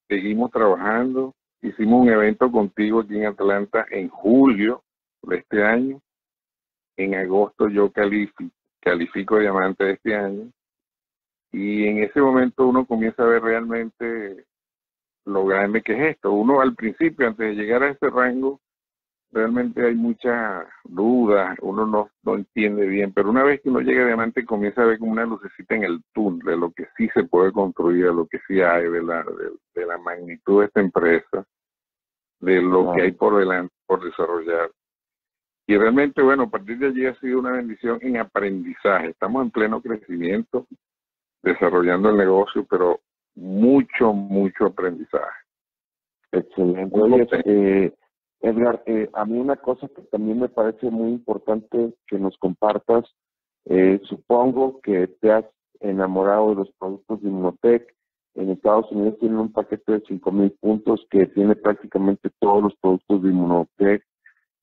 Seguimos trabajando. Hicimos un evento contigo aquí en Atlanta en julio de este año. En agosto yo califico, califico Diamante de este año. Y en ese momento uno comienza a ver realmente lo grande que es esto. Uno al principio, antes de llegar a ese rango, realmente hay mucha duda, uno no, no entiende bien, pero una vez que uno llega a diamante comienza a ver como una lucecita en el túnel de lo que sí se puede construir, de lo que sí hay, de la, de, la magnitud de esta empresa, de lo que hay por delante, por desarrollar. Y realmente, bueno, a partir de allí ha sido una bendición en aprendizaje. Estamos en pleno crecimiento, desarrollando el negocio, pero mucho, mucho aprendizaje. Excelente. Edgar, eh, a mí una cosa que también me parece muy importante que nos compartas, eh, supongo que te has enamorado de los productos de Inmunotech. En Estados Unidos tienen un paquete de 5.000 puntos que tiene prácticamente todos los productos de Inmunotech.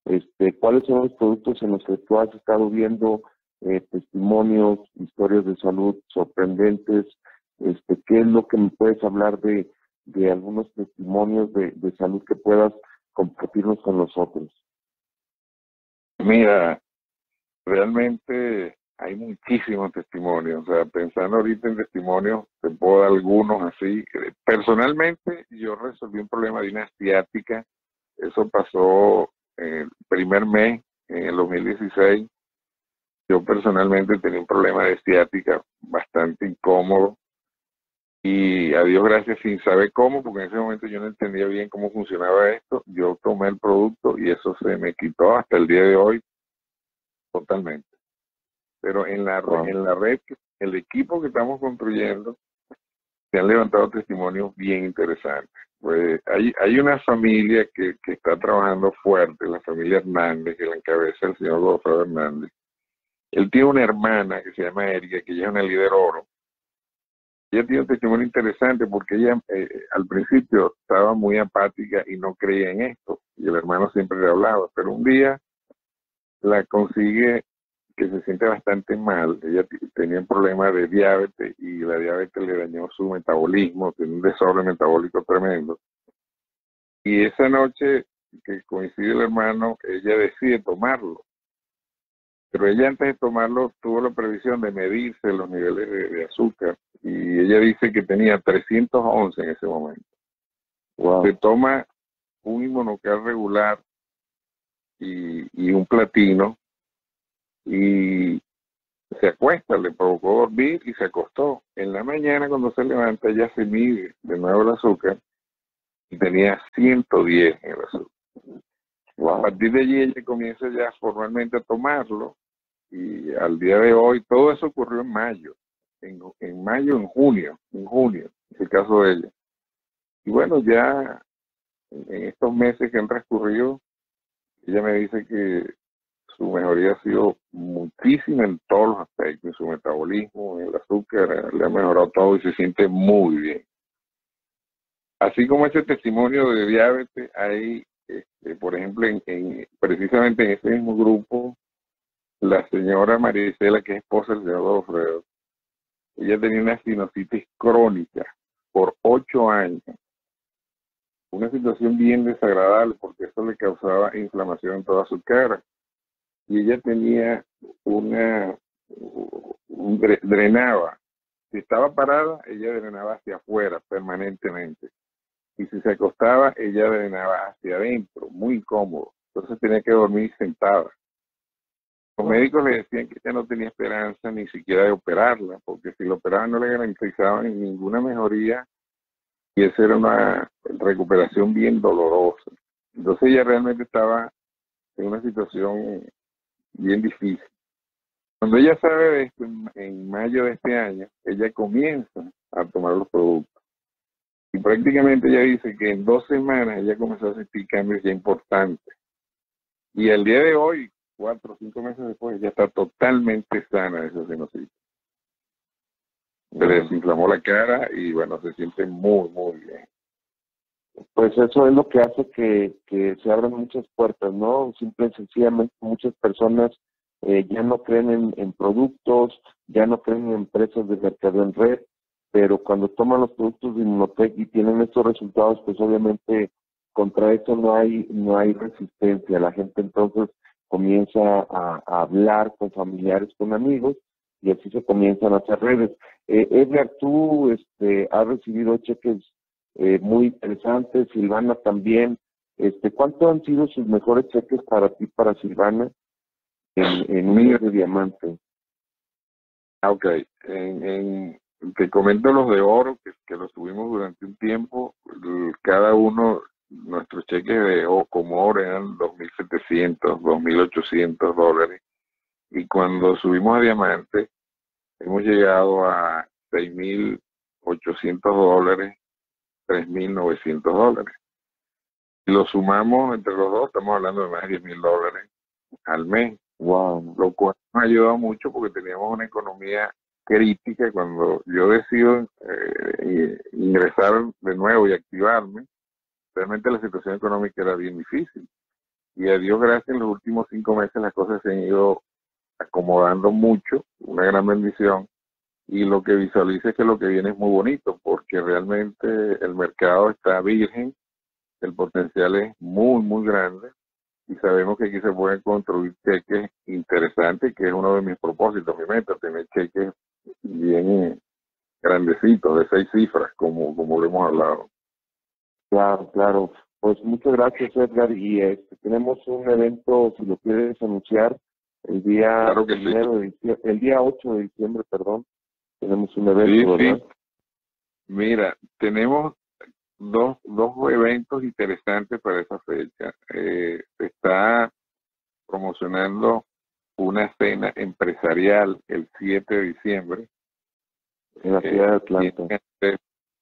Este, ¿Cuáles son los productos en los que tú has estado viendo eh, testimonios, historias de salud sorprendentes? Este, ¿Qué es lo que me puedes hablar de, de algunos testimonios de, de salud que puedas compartirnos con nosotros? Mira, realmente hay muchísimos testimonios. O sea, pensando ahorita en testimonios, te puedo dar algunos así. Personalmente, yo resolví un problema de una asiática. Eso pasó el primer mes, en el 2016. Yo personalmente tenía un problema de ciática bastante incómodo y a Dios gracias sin saber cómo, porque en ese momento yo no entendía bien cómo funcionaba esto, yo tomé el producto y eso se me quitó hasta el día de hoy totalmente. Pero en la, en la red, el equipo que estamos construyendo, se han levantado testimonios bien interesantes. Pues hay, hay una familia que, que está trabajando fuerte, la familia Hernández, que la encabeza el señor Godofredo Hernández. Él tiene una hermana que se llama Erika, que ella es una líder oro, ella tiene un testimonio interesante porque ella eh, al principio estaba muy apática y no creía en esto. Y el hermano siempre le hablaba. Pero un día la consigue que se siente bastante mal. Ella tenía un problema de diabetes y la diabetes le dañó su metabolismo, tiene un desorden metabólico tremendo. Y esa noche que coincide el hermano, ella decide tomarlo. Pero ella antes de tomarlo tuvo la previsión de medirse los niveles de, azúcar y ella dice que tenía 311 en ese momento. Se toma un inmunocal regular y, y un platino y se acuesta, le provocó dormir y se acostó. En la mañana cuando se levanta ella se mide de nuevo el azúcar y tenía 110 en el azúcar. A partir de allí ella comienza ya formalmente a tomarlo y al día de hoy todo eso ocurrió en mayo, en, en mayo, en junio, en junio, es el caso de ella. Y bueno, ya en estos meses que han transcurrido, ella me dice que su mejoría ha sido muchísima en todos los aspectos, en su metabolismo, en el azúcar, le ha mejorado todo y se siente muy bien. Así como ese testimonio de diabetes, hay, este, por ejemplo, en, precisamente en ese mismo grupo, la señora Marisela, que es esposa del señor Alfredo, ella tenía una sinusitis crónica por ocho años. Una situación bien desagradable porque eso le causaba inflamación en toda su cara y ella tenía una, un, drenaba, si estaba parada, ella drenaba hacia afuera permanentemente. Y si se acostaba, ella drenaba hacia adentro, muy incómodo. Entonces tenía que dormir sentada. Los médicos le decían que ella no tenía esperanza ni siquiera de operarla, porque si la operaban no le garantizaban ninguna mejoría y esa era una recuperación bien dolorosa. Entonces ella realmente estaba en una situación bien difícil. Cuando ella sabe de esto, en, mayo de este año, ella comienza a tomar los productos. Y prácticamente ella dice que en dos semanas ella comenzó a sentir cambios ya importantes. Y el día de hoy, cuatro o cinco meses después, ella está totalmente sana de esa sinusitis. Se le desinflamó la cara y bueno, se siente muy, muy bien. Pues eso es lo que hace que, que se abran muchas puertas, ¿no? Simple y sencillamente muchas personas eh, ya no creen en, productos, ya no creen en empresas de mercado en red, pero cuando toman los productos de Inmunotech y tienen estos resultados, pues obviamente contra eso no hay no hay resistencia. La gente entonces comienza a, hablar con familiares, con amigos, y así se comienzan a hacer redes. Eh, Edgar, tú este, has recibido cheques eh, muy interesante, Silvana también. Este, ¿Cuánto han sido sus mejores cheques para ti, para Silvana, en, en de diamante? Ah, ok, en, te comento los de oro, que los tuvimos durante un tiempo, cada uno, nuestros cheques de o como oro eran 2.700, 2.800 dólares, y cuando subimos a diamante, hemos llegado a 6.800 dólares 3.900 dólares. Si lo sumamos entre los dos, estamos hablando de más de 10.000 dólares al mes. Wow. Lo cual nos ha ayudado mucho porque teníamos una economía crítica. Cuando yo decido eh, ingresar de nuevo y activarme, realmente la situación económica era bien difícil. Y a Dios gracias, en los últimos cinco meses las cosas se han ido acomodando mucho, una gran bendición y lo que visualiza es que lo que viene es muy bonito porque realmente el mercado está virgen, el potencial es muy, muy grande y sabemos que aquí se pueden construir cheques interesantes, que es uno de mis propósitos, mi meta, tener cheques bien grandecitos, de seis cifras, como, como lo hemos hablado. Claro, claro. Pues muchas gracias, Edgar. Y este, tenemos un evento, si lo quieres anunciar, el día el día 8 de diciembre, perdón, tenemos un evento, Mira, tenemos dos, dos eventos interesantes para esa fecha. Eh, se está promocionando una cena empresarial el 7 de diciembre. En la ciudad de Atlanta.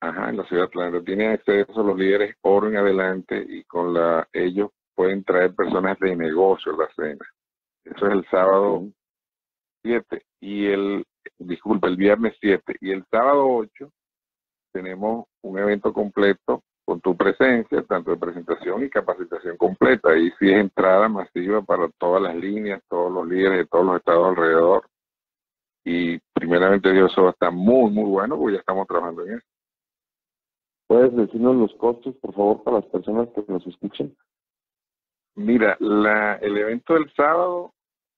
Ajá, en la ciudad de Atlanta. Tienen acceso a los líderes oro en adelante y con la ellos pueden traer personas de negocio a la cena. Eso es el sábado 7. Y el disculpa, el viernes 7 y el sábado 8 tenemos un evento completo con tu presencia, tanto de presentación y capacitación completa. Y si es entrada masiva para todas las líneas, todos los líderes de todos los estados alrededor. Y primeramente Dios, eso estar muy, muy bueno porque ya estamos trabajando en eso. ¿Puedes decirnos los costos, por favor, para las personas que nos escuchen? Mira, la, el evento del sábado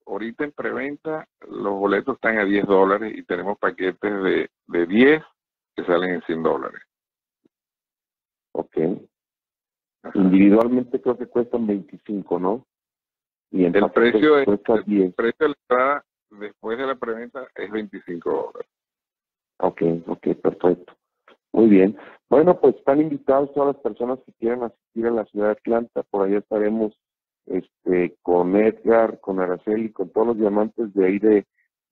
ahorita en preventa los boletos están a 10 dólares y tenemos paquetes de, de 10 que salen en 100 dólares. Ok. Individualmente creo que cuestan 25, ¿no? Y el precio, de, el precio de la entrada después de la preventa es 25 dólares. Ok, ok, perfecto. Muy bien. Bueno, pues están invitados todas las personas que quieran asistir a la ciudad de Atlanta. Por allá estaremos este, con Edgar, con Araceli, con todos los diamantes de ahí de,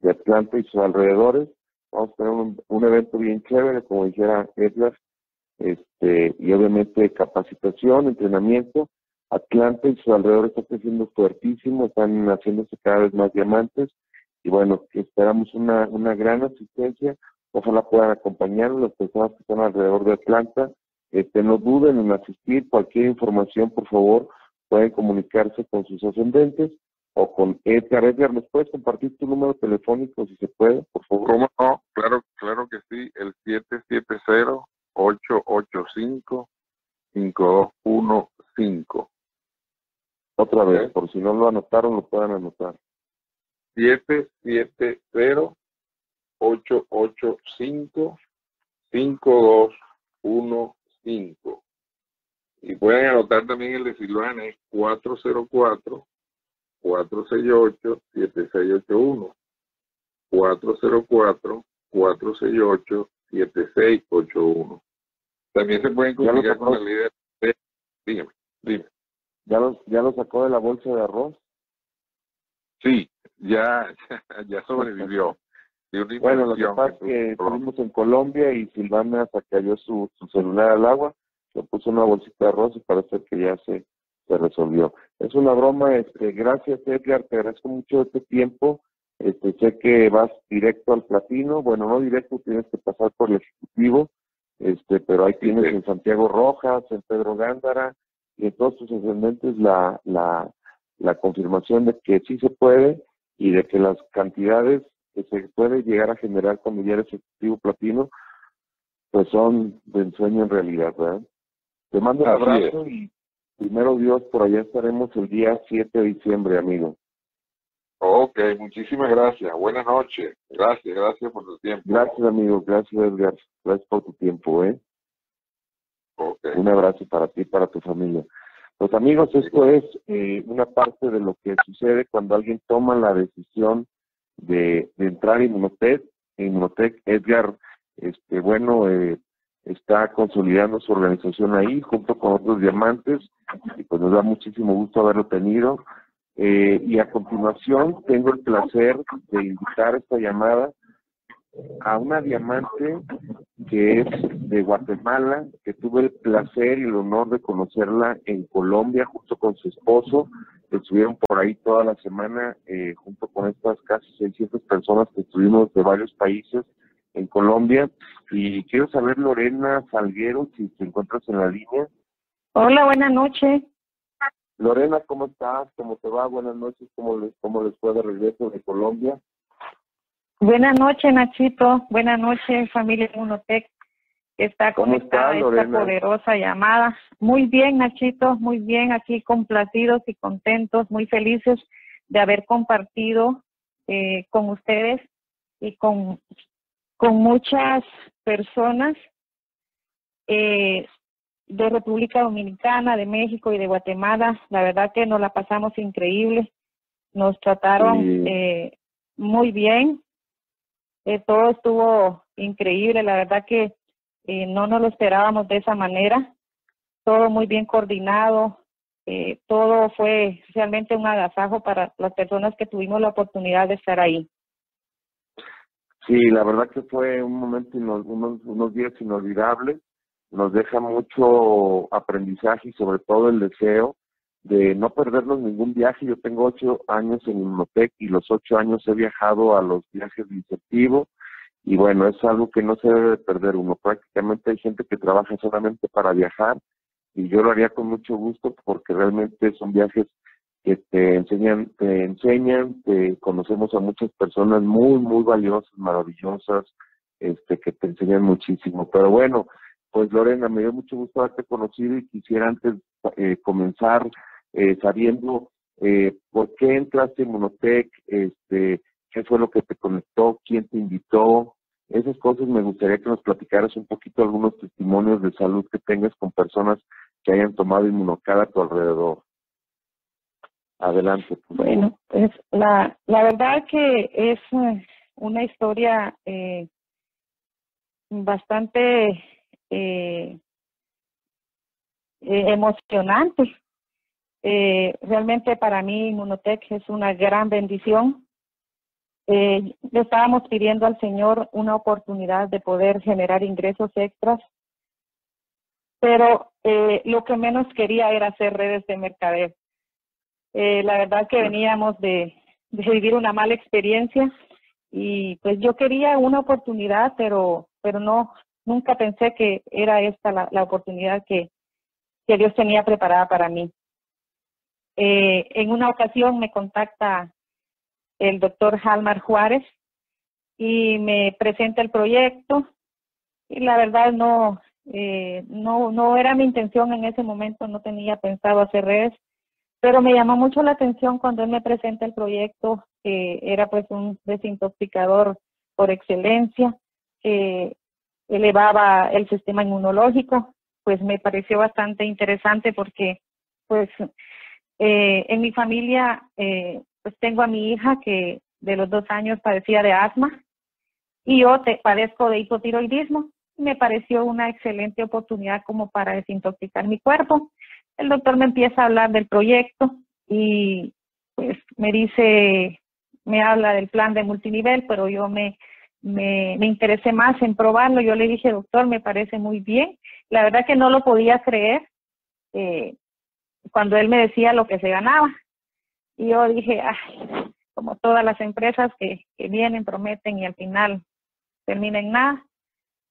Atlanta y sus alrededores. Vamos a tener un, un, evento bien chévere, como dijera Edgar, este, y obviamente capacitación, entrenamiento. Atlanta y sus alrededores está creciendo fuertísimo, están haciéndose cada vez más diamantes y bueno, esperamos una, una gran asistencia. Ojalá puedan acompañarnos las personas que están alrededor de Atlanta. Este, no duden en asistir. Cualquier información, por favor, pueden comunicarse con sus ascendentes o con Edgar. Edgar, ¿nos puedes compartir tu número telefónico si se puede, por favor? ¿Cómo no? Claro, claro que sí. El 770-885-5215. Otra vez, por si no lo anotaron, lo puedan anotar. 770-885-5215. Y pueden anotar también el de Silvana, es 404-468-7681. 404-468-7681. También se pueden comunicar con el líder. Dígame, dime. ¿Ya lo, ¿Ya lo sacó de la bolsa de arroz? Sí, ya, ya sobrevivió. Bueno, lo que pasa es que estuvimos en Colombia y Silvana cayó su, su celular al agua, le puso una bolsita de arroz y parece que ya se, se resolvió. Es una broma, este, gracias Edgar, te agradezco mucho este tiempo. Este, sé que vas directo al platino, bueno, no directo, tienes que pasar por el ejecutivo, este, pero ahí tienes en Santiago Rojas, en Pedro Gándara y en todos tus ascendentes la, la, la confirmación de que sí se puede y de que las cantidades que se puede llegar a generar cuando ya eres ejecutivo platino, pues son de ensueño en realidad, ¿verdad? Te mando un abrazo y primero Dios, por allá estaremos el día 7 de diciembre, amigo. Ok, muchísimas gracias. Buenas noches. Gracias, gracias por tu tiempo. Gracias, amigo. Gracias, Edgar. Gracias por tu tiempo, ¿eh? Okay. Un abrazo para ti y para tu familia. Pues amigos, esto es eh, una parte de lo que sucede cuando alguien toma la decisión de, entrar en Inmunotech. Inmunotech, Edgar, este, bueno, eh, está consolidando su organización ahí junto con otros diamantes y pues nos da muchísimo gusto haberlo tenido. Eh, y a continuación tengo el placer de invitar esta llamada a una diamante que es de Guatemala, que tuve el placer y el honor de conocerla en Colombia junto con su esposo. Estuvieron por ahí toda la semana eh, junto con estas casi 600 personas que estuvimos de varios países en Colombia. Y quiero saber, Lorena Salguero, si te encuentras en la línea. Hola, buenas noches. Lorena, ¿cómo estás? ¿Cómo te va? Buenas noches. ¿Cómo les, cómo les fue de regreso de Colombia? Buenas noches, Nachito. Buenas noches, familia Munotec, que está conectada a esta poderosa llamada. Muy bien, Nachito, muy bien, aquí complacidos y contentos, muy felices de haber compartido eh, con ustedes y con, con muchas personas eh, de República Dominicana, de México y de Guatemala. La verdad que nos la pasamos increíble. Nos trataron eh, muy bien eh, todo estuvo increíble, la verdad que eh, no nos lo esperábamos de esa manera, todo muy bien coordinado, eh, todo fue realmente un agasajo para las personas que tuvimos la oportunidad de estar ahí. Sí, la verdad que fue un momento, unos, unos días inolvidables, nos deja mucho aprendizaje y sobre todo el deseo de no perdernos ningún viaje. Yo tengo ocho años en Inmunotech y los ocho años he viajado a los viajes de incentivo y bueno, es algo que no se debe perder uno. Prácticamente hay gente que trabaja solamente para viajar y yo lo haría con mucho gusto porque realmente son viajes que te enseñan, te enseñan, te conocemos a muchas personas muy, muy valiosas, maravillosas, este, que te enseñan muchísimo. Pero bueno, pues Lorena, me dio mucho gusto haberte conocido y quisiera antes eh, comenzar eh, sabiendo eh, ¿por qué entraste en Monotec? Este, ¿Qué fue lo que te conectó? ¿Quién te invitó? Esas cosas me gustaría que nos platicaras un poquito algunos testimonios de salud que tengas con personas que hayan tomado inmunocal a tu alrededor. Adelante. Bueno, pues la, la verdad que es eh, una historia eh, bastante eh, emocionante. Realmente para mí Inmunotech es una gran bendición. le estábamos pidiendo al Señor una oportunidad de poder generar ingresos extras, pero lo que menos quería era hacer redes de mercadeo eh, la verdad que veníamos de, vivir una mala experiencia y pues yo quería una oportunidad, pero, pero no, nunca pensé que era esta la, la oportunidad que, que Dios tenía preparada para mí. Eh, en una ocasión me contacta el doctor Halmar Juárez y me presenta el proyecto y la verdad no, eh, no, no era mi intención en ese momento, no tenía pensado hacer redes, pero me llamó mucho la atención cuando él me presenta el proyecto, que era pues un desintoxicador por excelencia, que elevaba el sistema inmunológico, pues me pareció bastante interesante porque pues eh, en mi familia eh, pues tengo a mi hija que de los dos años padecía de asma y yo padezco de hipotiroidismo. Me pareció una excelente oportunidad como para desintoxicar mi cuerpo el doctor me empieza a hablar del proyecto y pues me dice, me habla del plan de multinivel, pero yo me, me, me interesé más en probarlo. Yo le dije, doctor, me parece muy bien. La verdad que no lo podía creer eh, cuando él me decía lo que se ganaba. Y yo dije, ay, como todas las empresas que, vienen, prometen y al final terminan en nada.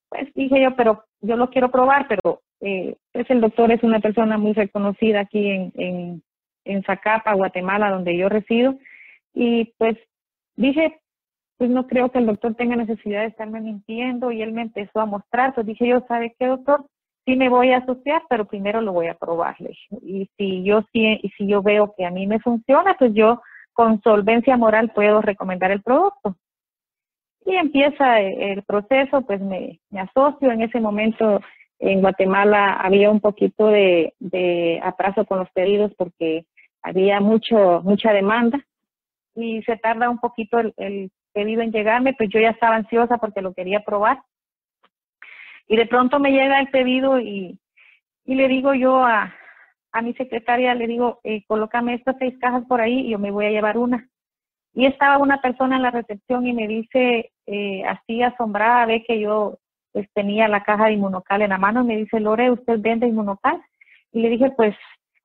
Pues dije yo, pero yo lo quiero probar, pero eh, pues el doctor es una persona muy reconocida aquí en, en, Zacapa, Guatemala, donde yo resido, y pues dije, pues no creo que el doctor tenga necesidad de estarme mintiendo, y él me empezó a mostrar, pues dije yo, ¿sabe qué, doctor? Sí me voy a asociar, pero primero lo voy a probarle. Y si yo y si yo veo que a mí me funciona, pues yo con solvencia moral puedo recomendar el producto. Y empieza el proceso, pues me, me asocio. En ese momento en Guatemala había un poquito de, de atraso con los pedidos porque había mucho mucha demanda y se tarda un poquito el, el pedido en llegarme, pues yo ya estaba ansiosa porque lo quería probar. Y de pronto me llega el pedido y, y le digo yo a, a mi secretaria, le digo, eh, colócame estas seis cajas por ahí y yo me voy a llevar una. Y estaba una persona en la recepción y me dice, eh, así asombrada, ve que yo pues tenía la caja de inmunocal en la mano y me dice, Lore, ¿usted vende inmunocal? Y le dije, pues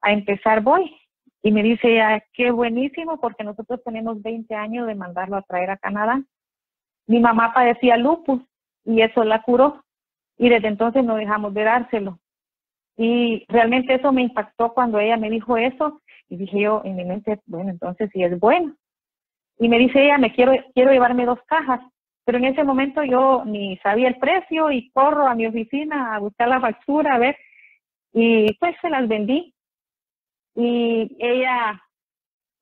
a empezar voy. Y me dice, ah, qué buenísimo, porque nosotros tenemos 20 años de mandarlo a traer a Canadá. Mi mamá padecía lupus y eso la curó. Y desde entonces no dejamos de dárselo. Y realmente eso me impactó cuando ella me dijo eso. Y dije yo en mi mente, bueno, entonces sí es bueno. Y me dice ella, me quiero, quiero llevarme dos cajas. Pero en ese momento yo ni sabía el precio y corro a mi oficina a buscar la factura, a ver, y pues se las vendí. Y ella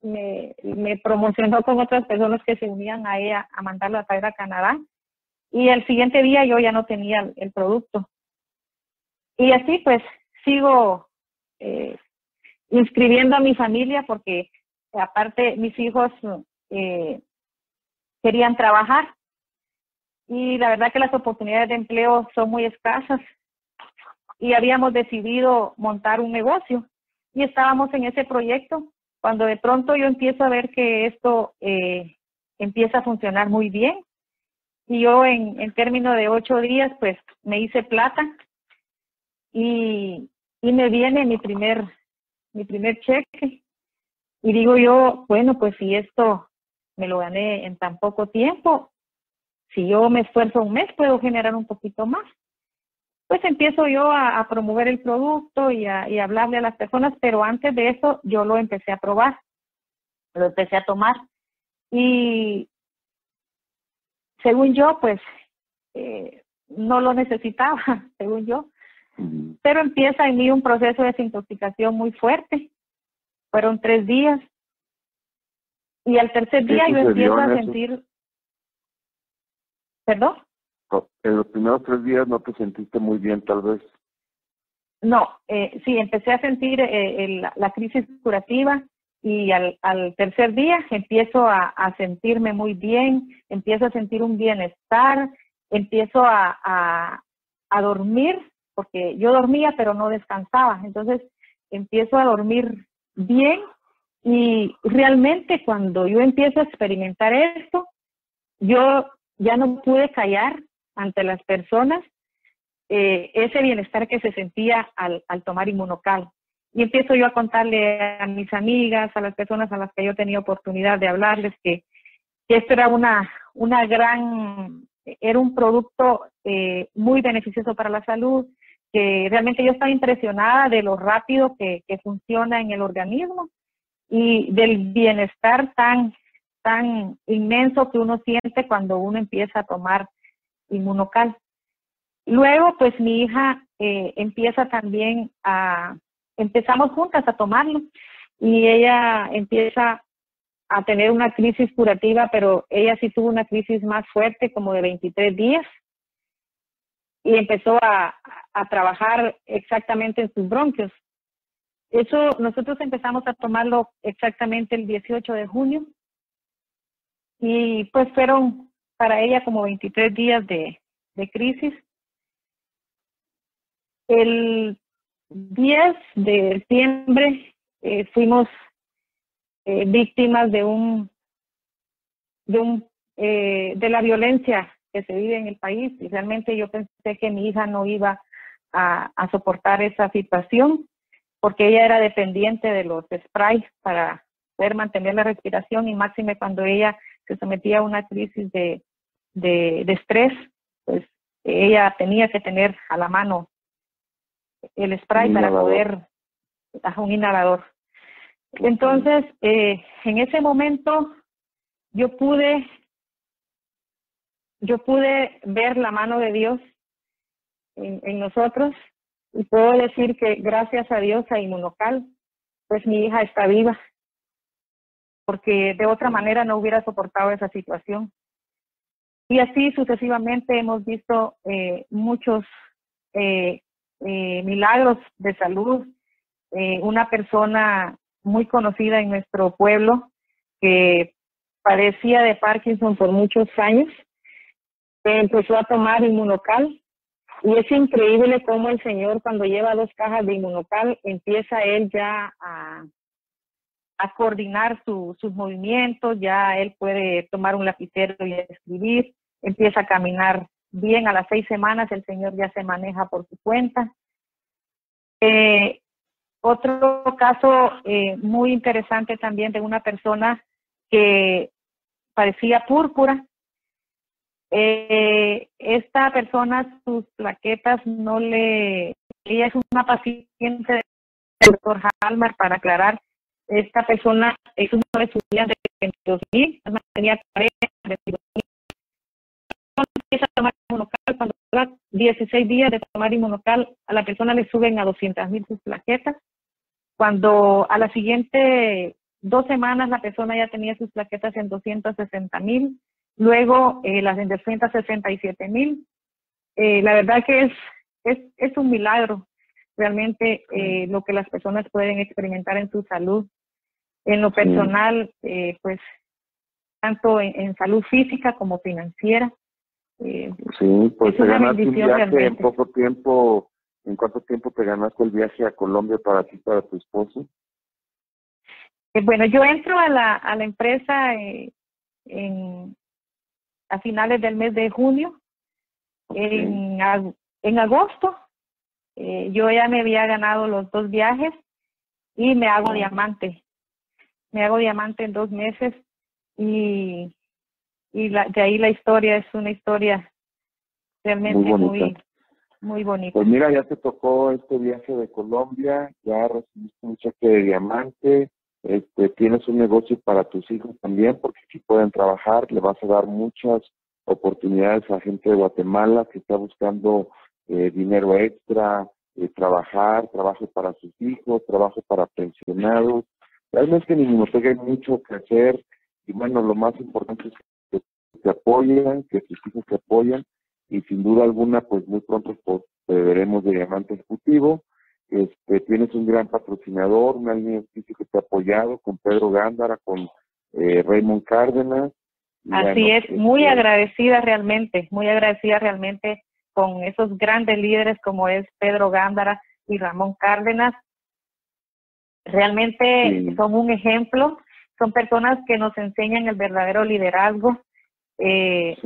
me, me promocionó con otras personas que se unían a ella a mandarlo a traer a Canadá. Y el siguiente día yo ya no tenía el, producto. Y así pues sigo eh, inscribiendo a mi familia porque aparte mis hijos eh, querían trabajar y la verdad que las oportunidades de empleo son muy escasas y habíamos decidido montar un negocio y estábamos en ese proyecto cuando de pronto yo empiezo a ver que esto eh, empieza a funcionar muy bien y yo en, en términos de ocho días pues me hice plata y, y me viene mi primer mi primer cheque y digo yo bueno pues si esto me lo gané en tan poco tiempo si yo me esfuerzo un mes, puedo generar un poquito más. Pues empiezo yo a, promover el producto y a, y hablarle a las personas, pero antes de eso yo lo empecé a probar, lo empecé a tomar. Y según yo, pues eh, no lo necesitaba, según yo, pero empieza en mí un proceso de desintoxicación muy fuerte. Fueron tres días Y al tercer día yo empiezo a sentir... ¿Perdón? En los primeros tres días no te sentiste muy bien, tal vez. No, eh, sí, empecé a sentir eh, la crisis curativa y al, tercer día empiezo a, sentirme muy bien, empiezo a sentir un bienestar, empiezo a, a, a dormir, porque yo dormía pero no descansaba, entonces empiezo a dormir bien y realmente cuando yo empiezo a experimentar esto, yo ya no pude callar ante las personas eh, ese bienestar que se sentía al, al tomar inmunocal. Y empiezo yo a contarle a mis amigas, a las personas a las que yo tenía oportunidad de hablarles que, esto era una, una gran, era un producto eh, muy beneficioso para la salud, que realmente yo estaba impresionada de lo rápido que, que funciona en el organismo y del bienestar tan, tan inmenso que uno siente cuando uno empieza a tomar inmunocal. Luego, pues mi hija eh, empieza también a, empezamos juntas a tomarlo y ella empieza a tener una crisis curativa, pero ella sí tuvo una crisis más fuerte, como de 23 días, y empezó a, a trabajar exactamente en sus bronquios. Eso nosotros empezamos a tomarlo exactamente el 18 de junio y pues fueron para ella como 23 días de, de crisis. El 10 de septiembre eh, fuimos eh, víctimas de un de un eh, de la violencia que se vive en el país. Y realmente yo pensé que mi hija no iba a, soportar esa situación porque ella era dependiente de los sprays para poder mantener la respiración y máxime cuando ella se sometía a una crisis de, de estrés, pues ella tenía que tener a la mano el spray para poder, a un inhalador. Entonces, eh, en ese momento yo pude, yo pude ver la mano de Dios en, en nosotros y puedo decir que gracias a Dios a Inmunocal, pues mi hija está viva, porque de otra manera no hubiera soportado esa situación. Y así sucesivamente hemos visto eh, muchos eh, eh, milagros de salud. Eh, una persona muy conocida en nuestro pueblo que padecía de Parkinson por muchos años, empezó a tomar inmunocal y es increíble cómo el Señor cuando lleva dos cajas de inmunocal empieza él ya a, a coordinar sus movimientos, ya él puede tomar un lapicero y escribir, empieza a caminar bien a las seis semanas el señor ya se maneja por su cuenta. Eh, otro caso eh, muy interesante también de una persona que parecía púrpura. Eh, esta persona, sus plaquetas no le... Ella es una paciente del doctor Halmar, para aclarar. Esta persona es una estudiante de 2000, tenía 40, empieza a tomar cuando da 16 días de tomar inmunocal, a la persona le suben a 200 mil sus plaquetas. Cuando a la siguiente dos semanas la persona ya tenía sus plaquetas en 260 mil, luego eh, las en 267 mil. Eh, la verdad que es, es, es un milagro realmente eh, lo que las personas pueden experimentar en su salud. En lo personal, eh, pues tanto en, en, salud física como financiera, eh, sí, pues te ganaste un viaje en poco tiempo. ¿En cuánto tiempo te ganaste el viaje a Colombia para ti, para tu esposo? Eh, bueno, yo entro a la, a la empresa eh, en, a finales del mes de junio. En, en agosto eh, yo ya me había ganado los dos viajes y me hago diamante. Me hago diamante en dos meses y y la, de ahí la historia es una historia realmente muy, muy, bonita. Pues mira, ya te tocó este viaje de Colombia, ya recibiste un cheque de diamante, este, tienes un negocio para tus hijos también, porque aquí pueden trabajar, le vas a dar muchas oportunidades a gente de Guatemala que está buscando eh, dinero extra, eh, trabajar, trabajo para sus hijos, trabajo para pensionados. Realmente en Inmunotec hay mucho que hacer y bueno, lo más importante es que te apoyen, que tus hijos te apoyan y sin duda alguna, pues muy pronto pues, te veremos de diamante ejecutivo. Este, tienes un gran patrocinador, línea física que te ha apoyado con Pedro Gándara, con eh, Raymond Cárdenas. Así es, muy este agradecida realmente, muy agradecida realmente con esos grandes líderes como es Pedro Gándara y Ramón Cárdenas. Realmente son un ejemplo, son personas que nos enseñan el verdadero liderazgo. Eh,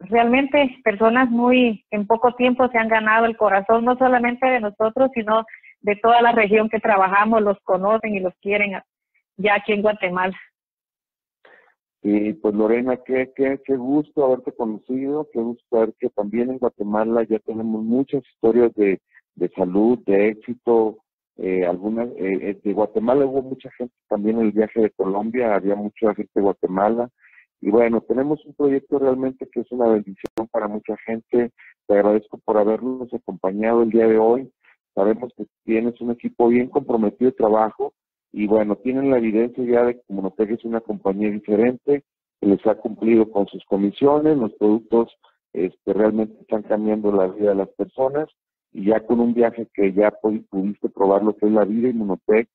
realmente personas muy, en poco tiempo se han ganado el corazón, no solamente de nosotros, sino de toda la región que trabajamos, los conocen y los quieren ya aquí en Guatemala. Y pues Lorena, qué, qué, qué gusto haberte conocido, qué gusto saber que también en Guatemala ya tenemos muchas historias de, de salud, de éxito. Eh, algunas eh, eh, de Guatemala hubo mucha gente también en el viaje de Colombia, había mucha gente de Guatemala. Y bueno, tenemos un proyecto realmente que es una bendición para mucha gente. Te agradezco por habernos acompañado el día de hoy. Sabemos que tienes un equipo bien comprometido de trabajo y bueno, tienen la evidencia ya de que Monotec es una compañía diferente, que les ha cumplido con sus comisiones, los productos este, realmente están cambiando la vida de las personas y ya con un viaje que ya pudiste probar lo que es la vida y Monotec,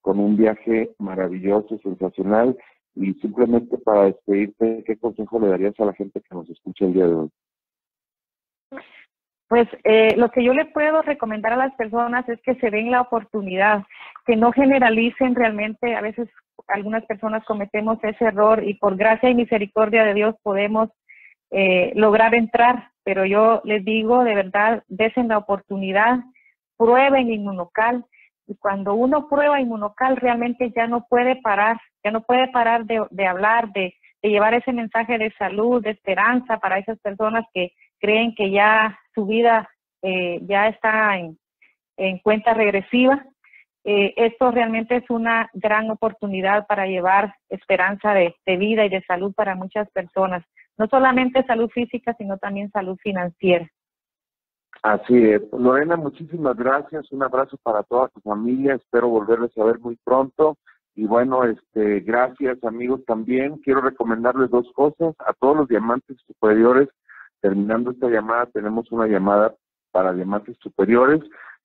con un viaje maravilloso, sensacional y simplemente para despedirte, ¿qué consejo le darías a la gente que nos escucha el día de hoy? Pues eh, lo que yo le puedo recomendar a las personas es que se den la oportunidad, que no generalicen realmente, a veces algunas personas cometemos ese error y por gracia y misericordia de Dios podemos eh, lograr entrar, pero yo les digo de verdad, desen la oportunidad, prueben inmunocal y cuando uno prueba inmunocal realmente ya no puede parar, ya no puede parar de, hablar, de, de llevar ese mensaje de salud, de esperanza para esas personas que creen que ya su vida eh, ya está en, cuenta regresiva. Eh, esto realmente es una gran oportunidad para llevar esperanza de, vida y de salud para muchas personas. No solamente salud física, sino también salud financiera. Así es. Lorena, muchísimas gracias. Un abrazo para toda tu familia. Espero volverles a ver muy pronto. Y bueno, este, gracias amigos también. Quiero recomendarles dos cosas a todos los diamantes superiores Terminando esta llamada, tenemos una llamada para diamantes superiores.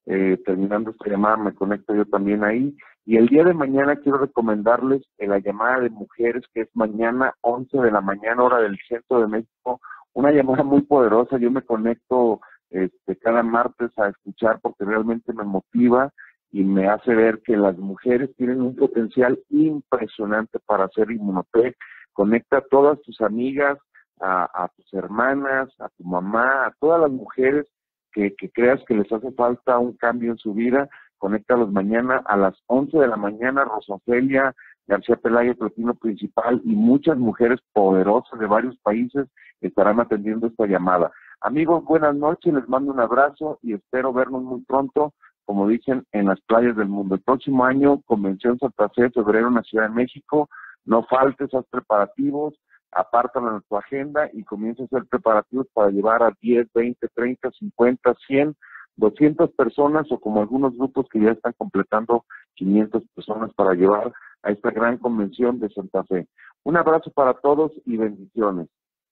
Eh, terminando esta llamada, me conecto yo también ahí. Y el día de mañana quiero recomendarles en la llamada de mujeres, que es mañana 11 de la mañana, hora del centro de México. Una llamada muy poderosa. Yo me conecto este, cada martes a escuchar porque realmente me motiva y me hace ver que las mujeres tienen un potencial impresionante para hacer inmunotec. Conecta a todas tus amigas, a, tus hermanas, a tu mamá, a todas las mujeres que, creas que les hace falta un cambio en su vida, conéctalos mañana a las 11 de la mañana, Rosofelia, García Pelayo, Platino Principal y muchas mujeres poderosas de varios países estarán atendiendo esta llamada. Amigos, buenas noches, les mando un abrazo y espero vernos muy pronto, como dicen, en las playas del mundo. El próximo año, Convención Santa Fe, febrero en la Ciudad de México, no faltes esos preparativos, apártalo en tu agenda y comienza a hacer preparativos para llevar a 10, 20, 30, 50, 100, 200 personas o como algunos grupos que ya están completando 500 personas para llevar a esta gran convención de Santa Fe. Un abrazo para todos y bendiciones.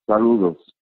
Saludos.